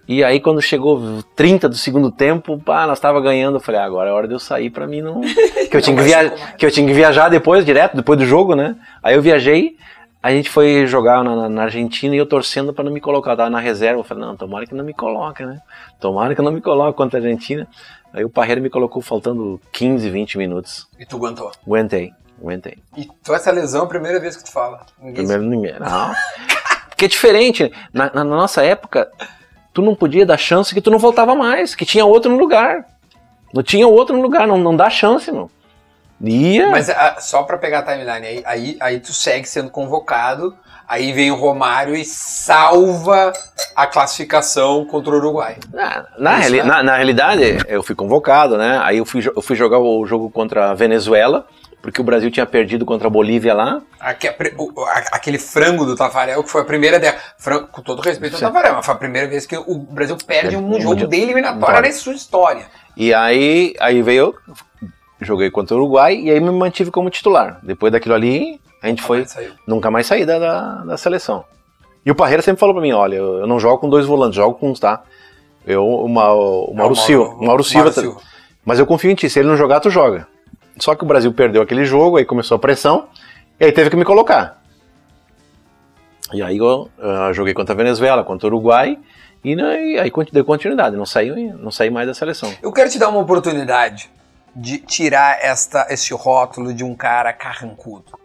E aí quando chegou 30 do segundo tempo, pá, nós tava ganhando. Eu falei, ah, agora é hora de eu sair pra mim não. Que eu, tinha que, via... é. que eu tinha que viajar depois, direto, depois do jogo, né? Aí eu viajei, a gente foi jogar na, na- na Argentina e eu torcendo pra não me colocar. Eu tava na reserva. Eu falei, não, tomara que não me coloque, né? Tomara que não me coloque contra a Argentina. Aí o Parreira me colocou faltando 15, 20 minutos. E tu aguentou. Aguentei, aguentei. E tu, essa lesão é a primeira vez que tu fala. Ninguém Primeiro ninguém. Não. Porque é diferente. Na, na- nossa época, tu não podia dar chance que tu não voltava mais, que tinha outro no lugar. Não tinha outro no lugar, não, não dá chance, meu. Ia. Mas ah, só pra pegar a timeline, aí, aí, aí tu segue sendo convocado, aí vem o Romário e salva a classificação contra o Uruguai. Na, na, Isso, né? na- na realidade, eu fui convocado, né? Aí eu fui, eu fui jogar o jogo contra a Venezuela, porque o Brasil tinha perdido contra a Bolívia lá. Aquele frango do Tafarel, que foi a primeira dela. Frango, com todo respeito ao Tafarel, mas foi a primeira vez que o Brasil perde um Perde. jogo de eliminatória na sua história. E aí, aí veio, joguei contra o Uruguai e aí me mantive como titular. Depois daquilo ali, a gente foi. mais. Nunca mais saí da, da, da seleção. E o Parreira sempre falou pra mim, olha, eu não jogo com dois volantes, jogo com uns, tá? Eu, o, Ma, o Mauro É, o Silva, Mauro- o Mauro Silva, Mauro Silva. mas eu confio em ti, se ele não jogar, tu joga. Só que o Brasil perdeu aquele jogo, aí começou a pressão, e aí teve que me colocar. E aí eu ah, joguei contra a Venezuela, contra o Uruguai, e, né, e aí deu continuidade, não saí, não saí mais da seleção. Eu quero te dar uma oportunidade de tirar esta, esse rótulo de um cara carrancudo.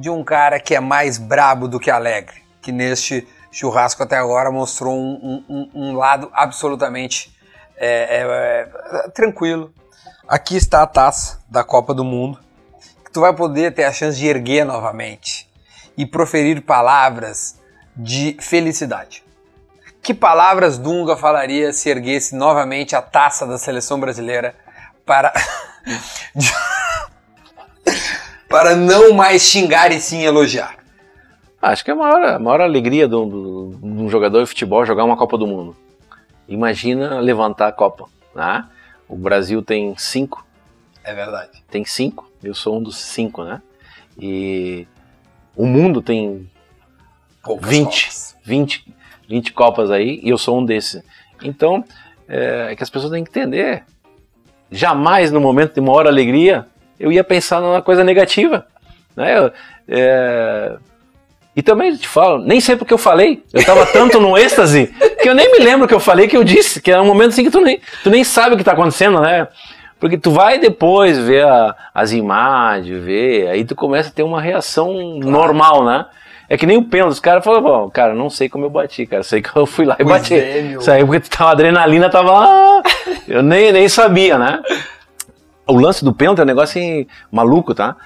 De um cara que é mais brabo do que alegre. Que neste churrasco até agora mostrou um, um- um- lado absolutamente é, é, é, tranquilo. Aqui está a taça da Copa do Mundo. Que tu vai poder ter a chance de erguer novamente e proferir palavras de felicidade. Que palavras Dunga falaria se erguesse novamente a taça da seleção brasileira para para não mais xingar e sim elogiar? Acho que é a maior, a maior alegria de um, de um jogador de futebol jogar uma Copa do Mundo. Imagina levantar a Copa. Né? O Brasil tem cinco, É verdade. tem cinco, eu sou um dos cinco, né? E o mundo tem Poucas 20, Copas. 20, 20 Copas aí e eu sou um desses. Então, é, é que as pessoas têm que entender. Jamais no momento de maior alegria eu ia pensar numa coisa negativa. Né? Eu, é, E também te falo, nem sei porque eu falei. Eu tava tanto no êxtase que eu nem me lembro o que eu falei que eu disse, que é um momento assim que tu nem, tu nem sabe o que tá acontecendo, né? Porque tu vai depois ver a- as imagens, ver, aí tu começa a ter uma reação normal, né? É que nem o pênalti, os caras falam, bom, cara, não sei como eu bati, cara, sei que eu fui lá e Pois bati. é, meu. Isso aí porque tu tava, a adrenalina tava lá, eu nem, nem sabia, né? O lance do pênalti é um negócio assim, maluco, tá?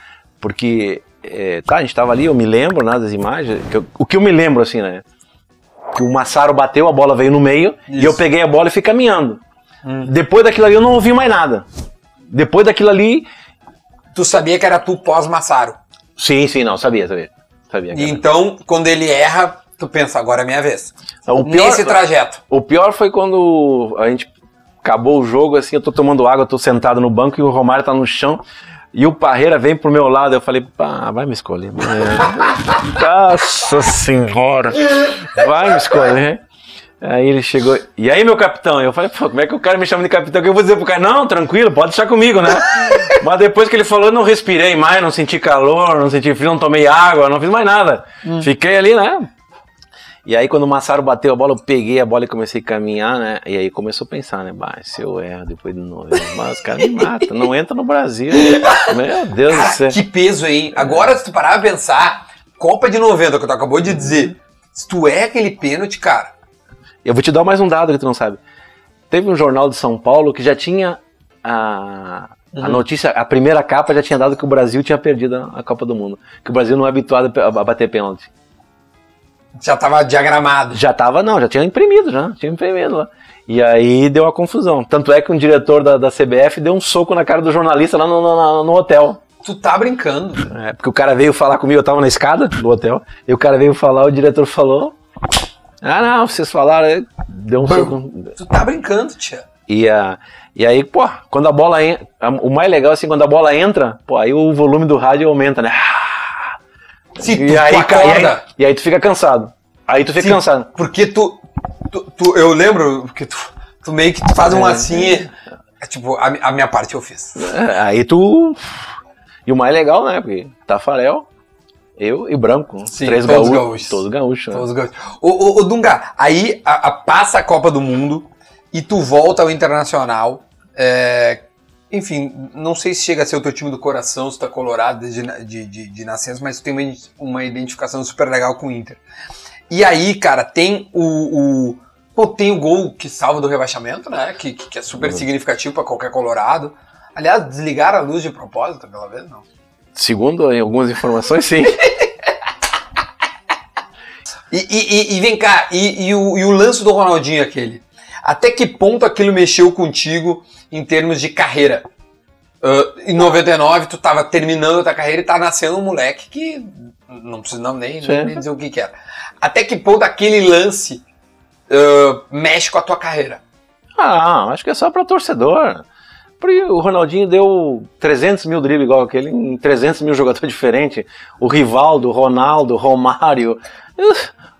Porque, é, tá, a gente tava ali, eu me lembro, né, das imagens, que eu- o que eu me lembro, assim, né? Que o Massaro bateu, a bola veio no meio, e Isso. eu peguei a bola e fui caminhando. Hum. Depois daquilo ali eu não ouvi mais nada. Depois daquilo ali, Tu sabia que era tu pós-Massaro. sim, sim, não, sabia, sabia. Sabia. E então, quando ele erra, tu pensa, agora é minha vez. O pior- Nesse trajeto. O pior foi quando a gente acabou o jogo, assim, eu tô tomando água, tô sentado no banco e o Romário tá no chão. E o Parreira vem pro meu lado, eu falei, pá, vai me escolher. Nossa senhora, vai me escolher. Aí ele chegou, e aí meu capitão? Eu falei, pô, como é que o cara me chama de capitão? Que eu vou dizer pro cara, não, tranquilo, pode deixar comigo, né? Mas depois que ele falou, eu não respirei mais, não senti calor, não senti frio, não tomei água, não fiz mais nada. Fiquei ali, né? E aí, quando o Massaro bateu a bola, eu peguei a bola e comecei a caminhar, né? E aí começou a pensar, né? Bah, se eu erro depois de novo, mas os caras me matam, não entra no Brasil. Meu Deus do céu. Que peso, hein? Agora, se tu parar pra pensar, Copa de 90, que tu acabou de dizer, se tu é aquele pênalti, cara, Eu vou te dar mais um dado que tu não sabe. Teve um jornal de São Paulo que já tinha a, a notícia, a primeira capa já tinha dado que o Brasil tinha perdido a, a Copa do Mundo. Que o Brasil não é habituado a, a bater pênalti. Já tava diagramado. Já tava, não, já tinha imprimido, já. Tinha imprimido lá. E aí deu a confusão. Tanto é que um diretor da, da CBF deu um soco na cara do jornalista lá no, no, no hotel. Tu tá brincando. É, porque o cara veio falar comigo, eu tava na escada do hotel, e o cara veio falar, o diretor falou. Ah, não, vocês falaram, deu um soco. Tu tá brincando, tia. E, a, e aí, pô, quando a bola entra. O mais legal é assim, quando a bola entra, pô, aí o volume do rádio aumenta, né? Se tu, E aí, tu ca- e aí, acorda. e aí tu fica cansado. Aí tu fica se- cansado. Porque tu, tu, tu- Eu lembro que tu, tu meio que tu faz um É. assim. É tipo, a, a minha parte eu fiz. É, Aí tu. E o mais legal, né? Porque Tafarel, eu e Branco. Sim, três todos gaúchos. gaúchos. Todos gaúchos. né? Todos os gaúchos. Ô, ô, ô, Dunga, aí a- a- passa a Copa do Mundo e tu volta ao Internacional. é, enfim, não sei se chega a ser o teu time do coração, se é colorado desde na- de, de, de nascença, mas tem uma, uma identificação super legal com o Inter. E aí, cara, tem o, o- pô, tem o gol que salva do rebaixamento, né? Que, que é super Uhum. significativo pra qualquer colorado. Aliás, desligaram a luz de propósito aquela vez, não. Segundo algumas informações, sim. E, e- e- e vem cá, e, e o, e o lance do Ronaldinho aquele? Até que ponto aquilo mexeu contigo em termos de carreira? Ah, em 99, tu tava terminando a tua carreira e tá nascendo um moleque que não precisamos nem, nem, nem dizer o que, que era. Até que ponto aquele lance ah, mexe com a tua carreira? Ah, acho que é só para torcedor. Porque o Ronaldinho deu 300 mil dribles igual aquele em 300 mil jogadores diferentes. O Rivaldo, o Ronaldo, o Romário.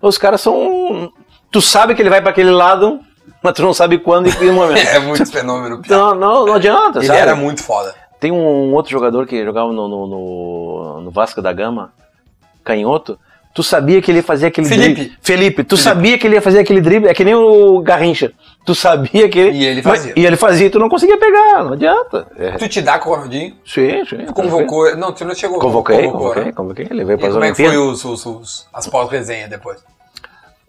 Os caras são. Tu sabe que ele vai para aquele lado, mas tu não sabe quando e que momento. é muito fenômeno. Não, não, não adianta. Ele sabe? era muito foda. Tem um outro jogador que jogava no, no, no, no Vasco da Gama, canhoto. Tu sabia que ele ia fazer aquele Felipe. drible. Felipe, tu Felipe. sabia que ele ia fazer aquele drible. É que nem o Garrincha. Tu sabia que ele. E ele fazia. E ele fazia e tu não conseguia pegar. Não adianta. É. Tu te dá com o Ronaldinho? Sim, sim. Tu convocou. Não, tu não chegou. Convoquei, convocou, convoquei, né? convoquei. Levei E para as como é que foi os, os, os- as pós-resenha depois?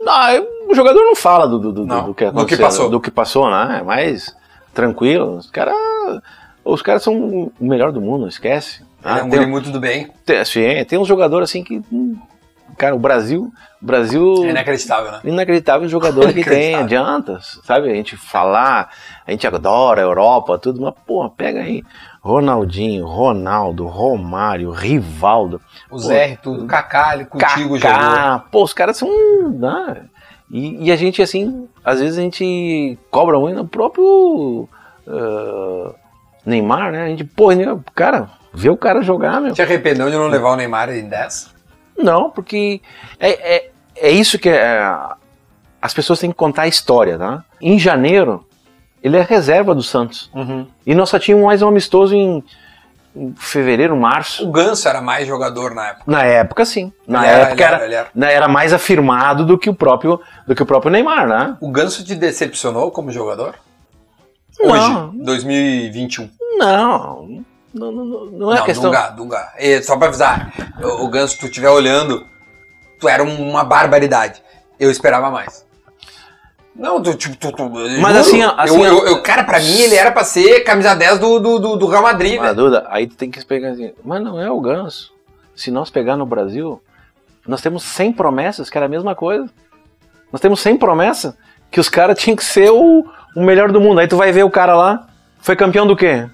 Não, o jogador não fala do, do, do, Não, do que do que aconteceu, passou. Do que passou, né? É mais tranquilo. Os caras. Os caras são o melhor do mundo, esquece. Ele é um tem, muito do bem. tem, sim, tem uns jogadores assim que. Cara, o Brasil. O Brasil. É inacreditável, né? Inacreditável jogador que tem, adianta, sabe? A gente falar, a gente adora a Europa, tudo, mas, pô, pega aí. Ronaldinho, Ronaldo, Romário, Rivaldo. O Zé, tudo. Kaká, ele contigo jogou. Kaká, pô, os caras são. Né? E, e a gente, assim, às vezes a gente cobra muito no próprio ah, Neymar, né? A gente, pô, né, cara, vê o cara jogar, meu. Te arrependeu de não levar o Neymar em 10? Não, porque é, é, é isso que é, as pessoas têm que contar a história, tá? Em janeiro, ele é reserva do Santos. E nós só tínhamos mais um amistoso em, em fevereiro, março. O Ganso era mais jogador na época. Na época, sim. Na Ele era, época era, era, era. era mais afirmado do que o próprio do que o próprio Neymar, né? O Ganso te decepcionou como jogador? Não. Hoje, 2021. Não, não, não, não- não é não, questão. Dunga, Dunga. E só pra avisar, o o Ganso, se tu estiver olhando, tu era uma barbaridade. Eu esperava mais. Não, tu, tipo, tu, tu, Mas assim, assim, eu, eu- eu- cara, pra mim ele era pra ser camisa 10 do, do, do, do Real Madrid, Mas, velho. Duda, aí tu tem que pegar assim, mas não é o ganso. Se nós pegar no Brasil, nós temos 100 promessas, que era a mesma coisa. Nós temos 100 promessas que os caras tinham que ser o, o melhor do mundo. Aí tu vai ver o cara lá, foi campeão do quê?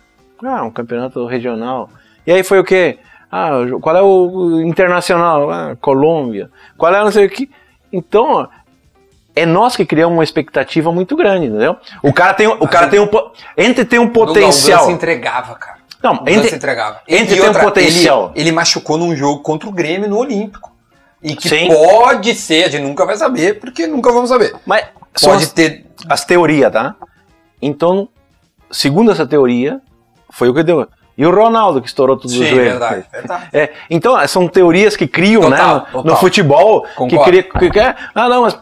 Ah, um campeonato regional. E aí foi o quê? Ah, qual é o internacional? Ah, Colômbia. Qual é não sei o que? Então, é nós que criamos uma expectativa muito grande, entendeu? O cara tem, o cara tem um entre ter um Dunga, O potencial. Ganso entregava, cara. Não, O entre, entregava. entre tem um potencial. Ele, ele machucou num jogo contra o Grêmio no Olímpico. E que Sim. pode ser, a gente nunca vai saber, porque nunca vamos saber. Mas Pode as, ter. as teorias, tá? Então, segundo essa teoria, foi o que deu. E o Ronaldo que estourou tudo Sim, no joelho. verdade, verdade. É, então, são teorias que criam, Total, né? no- total. No futebol, que Concordo. cria. Que, que, ah, não, mas.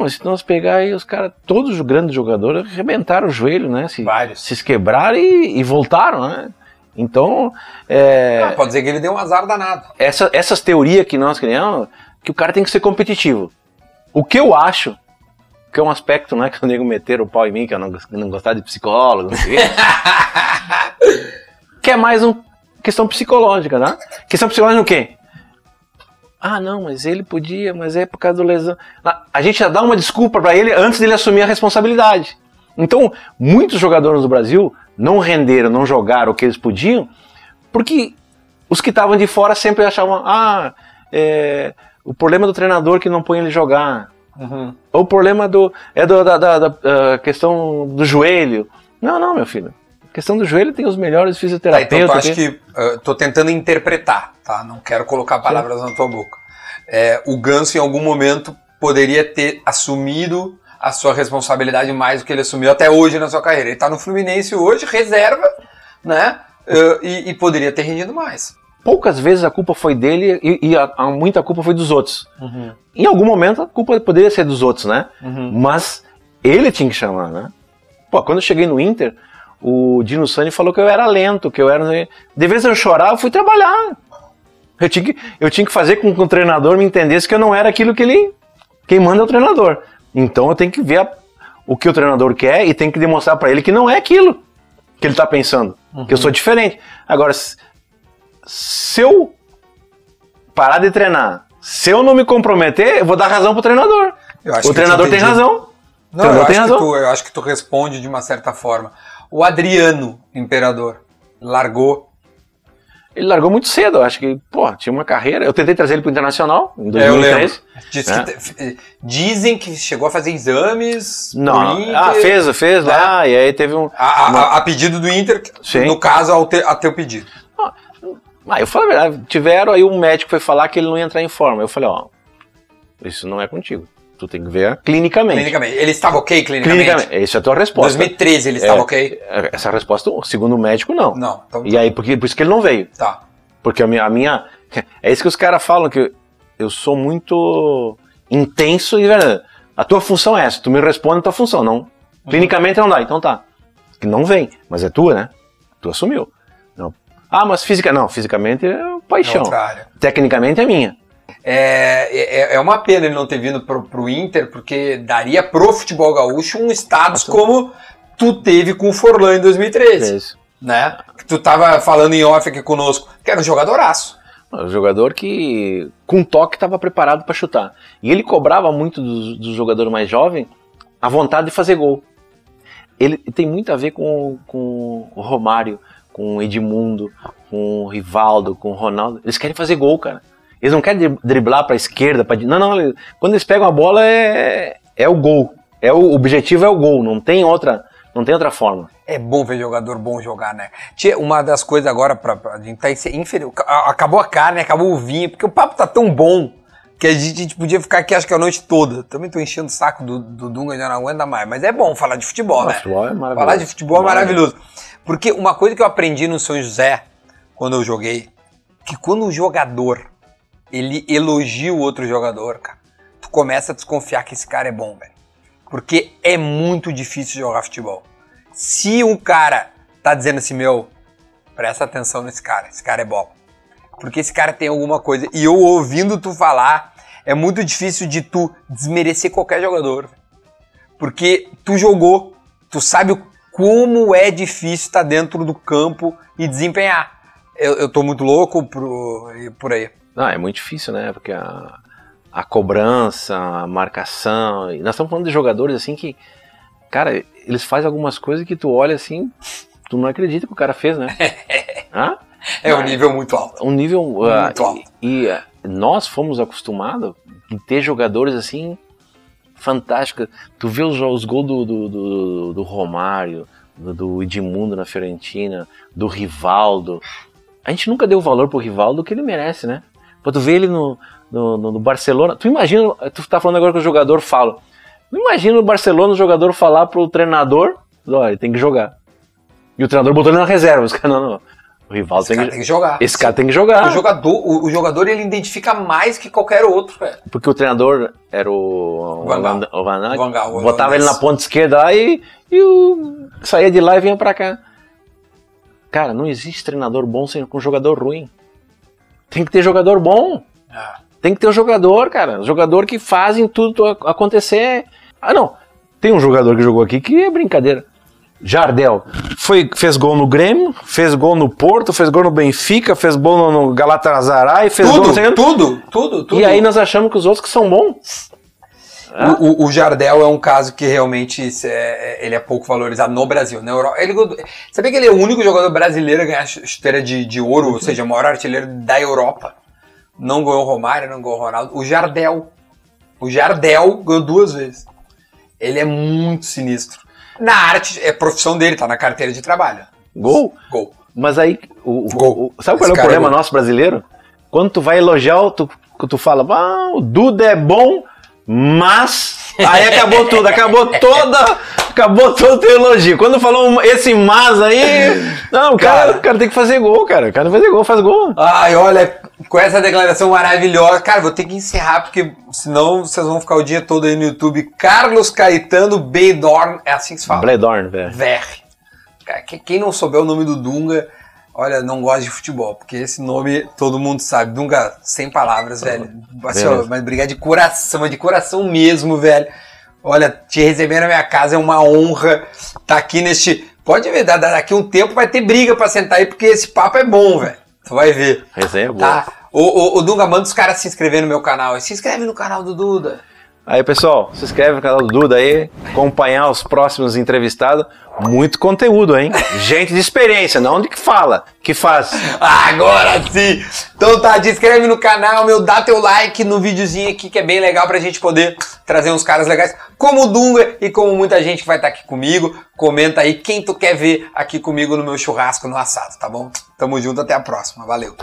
Mas se nós pegar aí os caras, todos os grandes jogadores arrebentaram o joelho, né? Se, Vários. se quebraram e, e voltaram, né? Então, é, Ah, pode dizer que ele deu um azar danado. essa- essas teorias que nós criamos, que o cara tem que ser competitivo. O que eu acho, que é um aspecto, né, que o nego meter o pau em mim, que eu não, não gostar de psicólogo, não sei que é mais uma questão psicológica, né? Questão psicológica no quê? Ah, não, mas ele podia, mas é por causa do lesão. A- A gente já dá uma desculpa pra ele antes dele assumir a responsabilidade. Então, muitos jogadores do Brasil não renderam, não jogaram o que eles podiam, porque os que estavam de fora sempre achavam, ah, é, o problema do treinador que não põe ele jogar. Ou o problema do, é do, da, da- da, ah, questão do joelho. Não, não, meu filho. A questão do joelho tem os melhores Tá, fisioterapeutas. então tu que. uh, tô tentando interpretar, tá? Não quero colocar palavras na tua boca. É, o Ganso, em algum momento, poderia ter assumido a sua responsabilidade mais do que ele assumiu até hoje na sua carreira. Ele tá no Fluminense hoje, reserva, né? Uh, e, e poderia ter rendido mais. poucas vezes a culpa foi dele e, e a, a- muita culpa foi dos outros. Em algum momento a culpa poderia ser dos outros, né? Mas ele tinha que chamar, né? Pô, quando eu cheguei no Inter, o Dino Sani falou que eu era lento, que eu era. De vez em eu chorar, eu fui trabalhar. Eu tinha que, eu tinha que fazer com que o treinador me entendesse que eu não era aquilo que ele. Quem manda é o treinador. Então eu tenho que ver a- o que o treinador quer e tenho que demonstrar para ele que não é aquilo que ele tá pensando. Que eu sou diferente. Agora, se- eu parar de treinar, se eu não me comprometer, eu vou dar razão pro treinador. Eu acho O que treinador tem razão. O Não, eu treinador acho, tem que razão. tu, eu acho que tu responde de uma certa forma. O Adriano, imperador, largou. Ele largou muito cedo, eu acho que, pô, tinha uma carreira. Eu tentei trazer ele pro Internacional em É, eu 2013. lembro. Diz É. que te- dizem que chegou a fazer exames. Não, Inter. ah, fez, fez né? lá, e aí teve um. A, a- a pedido do Inter, Sim. no caso, ao te- a teu pedido. Ah, eu falei a verdade, tiveram, aí um médico foi falar que ele não ia entrar em forma. Eu falei, ó, isso não é contigo. Tu tem que ver clinicamente. Clinicamente. Ele estava ok clinicamente? Clinicamente. Essa é a tua Em resposta. 2013 ele É, estava ok? Essa resposta, segundo o médico, não. Não. Então, E aí, porque, por isso que ele não veio. tá. Porque a minha, a minha. É isso que os caras falam, que eu sou muito intenso e verdade. A tua função é essa, tu me responde a tua função, não. Clinicamente não dá, então tá. Que não vem, mas é tua, né? Tu assumiu. Não. Ah, mas física. Não, fisicamente é É paixão. área. Tecnicamente é minha. É, é, é uma pena ele não ter vindo pro, pro Inter, porque daria pro futebol gaúcho um status como tu teve com o Forlan em 2013, É isso. né? Que tu tava falando em off aqui conosco, que era um jogadoraço. Um jogador que, com toque, estava preparado para chutar. E ele cobrava muito do, do jogador mais jovem a vontade de fazer gol. Ele tem muito a ver com, com o Romário, com o Edmundo, com o Rivaldo, com o Ronaldo. Eles querem fazer gol, cara. Eles não querem dri- driblar para a esquerda. Pra... Não, não. Quando eles pegam a bola, é, é o gol. É o, objetivo é o gol. Não tem outra, não tem outra forma. É bom ver jogador bom jogar, né? Tia, uma das coisas agora pra, pra a gente tá inferior. Acabou a carne, acabou o vinho, porque o papo tá tão bom que a gente, a gente podia ficar aqui acho que a noite toda. Também tô enchendo o saco do, do Dunga, já não aguenta mais. Mas é bom falar de futebol, né? Futebol é maravilhoso. Falar de futebol é maravilhoso. Porque uma coisa que eu aprendi no São José, quando eu joguei, que quando o jogador ele elogia o outro jogador, cara, tu começa a desconfiar que esse cara é bom, velho. Porque é muito difícil jogar futebol. Se um cara tá dizendo assim, meu, presta atenção nesse cara, esse cara é bom. Porque esse cara tem alguma coisa. E eu ouvindo tu falar, é muito difícil de tu desmerecer qualquer jogador. Porque tu jogou, tu sabe como é difícil estar dentro do campo e desempenhar. Eu, eu tô muito louco pro, por aí. Não, é muito difícil, né? Porque a, a cobrança, a marcação. e Nós estamos falando de jogadores assim que, cara, eles fazem algumas coisas que tu olha assim, tu não acredita que o cara fez, né? Hã? É um nível muito alto. um nível. ah, Muito alto. e e, ah, nós fomos acostumados em ter jogadores assim fantásticos. Tu vê os, os gols do, do, do, do Romário, do, do Edmundo na Fiorentina, do Rivaldo. A gente nunca deu o valor pro Rivaldo que ele merece, né? Pô, tu vê ele no, no, no- Barcelona. Tu imagina, tu tá falando agora que o jogador fala. Não imagina no Barcelona o jogador falar pro treinador: olha, ele tem que jogar. E o treinador botou ele na reserva. Os caras, não, não. O Esse tem que tem que jogar. esse cara tem que jogar. O jogador, o, o jogador ele identifica mais que qualquer outro, velho. Porque o treinador era o Van Gaal. Van- o Van Gaal, Van Gaal, o botava ele na ponta esquerda lá e, e o, saía de lá e vinha pra cá. Cara, não existe treinador bom sem, com jogador ruim. Tem que ter jogador bom. Tem que ter um jogador, cara. Jogador que fazem tudo ac- acontecer. Ah, não. Tem um jogador que jogou aqui que é brincadeira. Jardel. Foi, fez gol no Grêmio, fez gol no Porto, fez gol no Benfica, fez gol no, Galatasaray, fez gol no... Tudo, tudo, tudo, tudo. E aí nós achamos que os outros que são bons. O, o- Jardel é um caso que realmente isso é- ele é pouco valorizado no Brasil. Na Europa, ele, sabia que ele é o único jogador brasileiro a ganhar chu- chuteira de, de ouro, ou seja, o maior artilheiro da Europa. Não ganhou o Romário, não ganhou o Ronaldo. O Jardel. O Jardel ganhou duas vezes. Ele é muito sinistro. Na arte, é profissão dele, tá na carteira de trabalho. Gol. Gol. Mas aí, o, Gol. o- sabe qual é Esse o cara problema é nosso brasileiro? Quando tu vai elogiar, tu, tu fala, ah, o Duda é bom, mas. Aí acabou tudo, acabou toda. Acabou todo elogio. Quando falou esse mas aí. Não, o cara, Cara. o cara tem que fazer gol, cara. O cara fazer gol, faz gol. Ai, olha, com essa declaração maravilhosa. Cara, vou ter que encerrar, porque senão vocês vão ficar o dia todo aí no YouTube. Carlos Caetano Beidorn, é assim que se fala. Bledorn, velho. Quem não souber o nome do Dunga, olha, não gosta de futebol, porque esse nome todo mundo sabe. Dunga, sem palavras, velho. Assim, ó, mas brigar de coração, de coração mesmo, velho. Olha, te receber na minha casa é uma honra estar aqui neste. Pode ver, da- da- daqui um tempo vai ter briga pra sentar aí, porque esse papo é bom, velho. Tu vai ver. Resenha é boa. Tá? Ô, ô, ô, Dunga, manda os caras se inscrever no meu canal. Se inscreve no canal do Duda. Aí, pessoal, se inscreve no canal do Duda aí, acompanhar os próximos entrevistados. Muito conteúdo, hein? Gente de experiência, não de que fala, que faz. Agora sim! Então tá, te inscreve no canal, meu, dá teu like no videozinho aqui que é bem legal pra gente poder trazer uns caras legais como o Dunga e como muita gente que vai estar tá aqui comigo. Comenta aí quem tu quer ver aqui comigo no meu churrasco no assado, tá bom? Tamo junto, até a próxima. Valeu!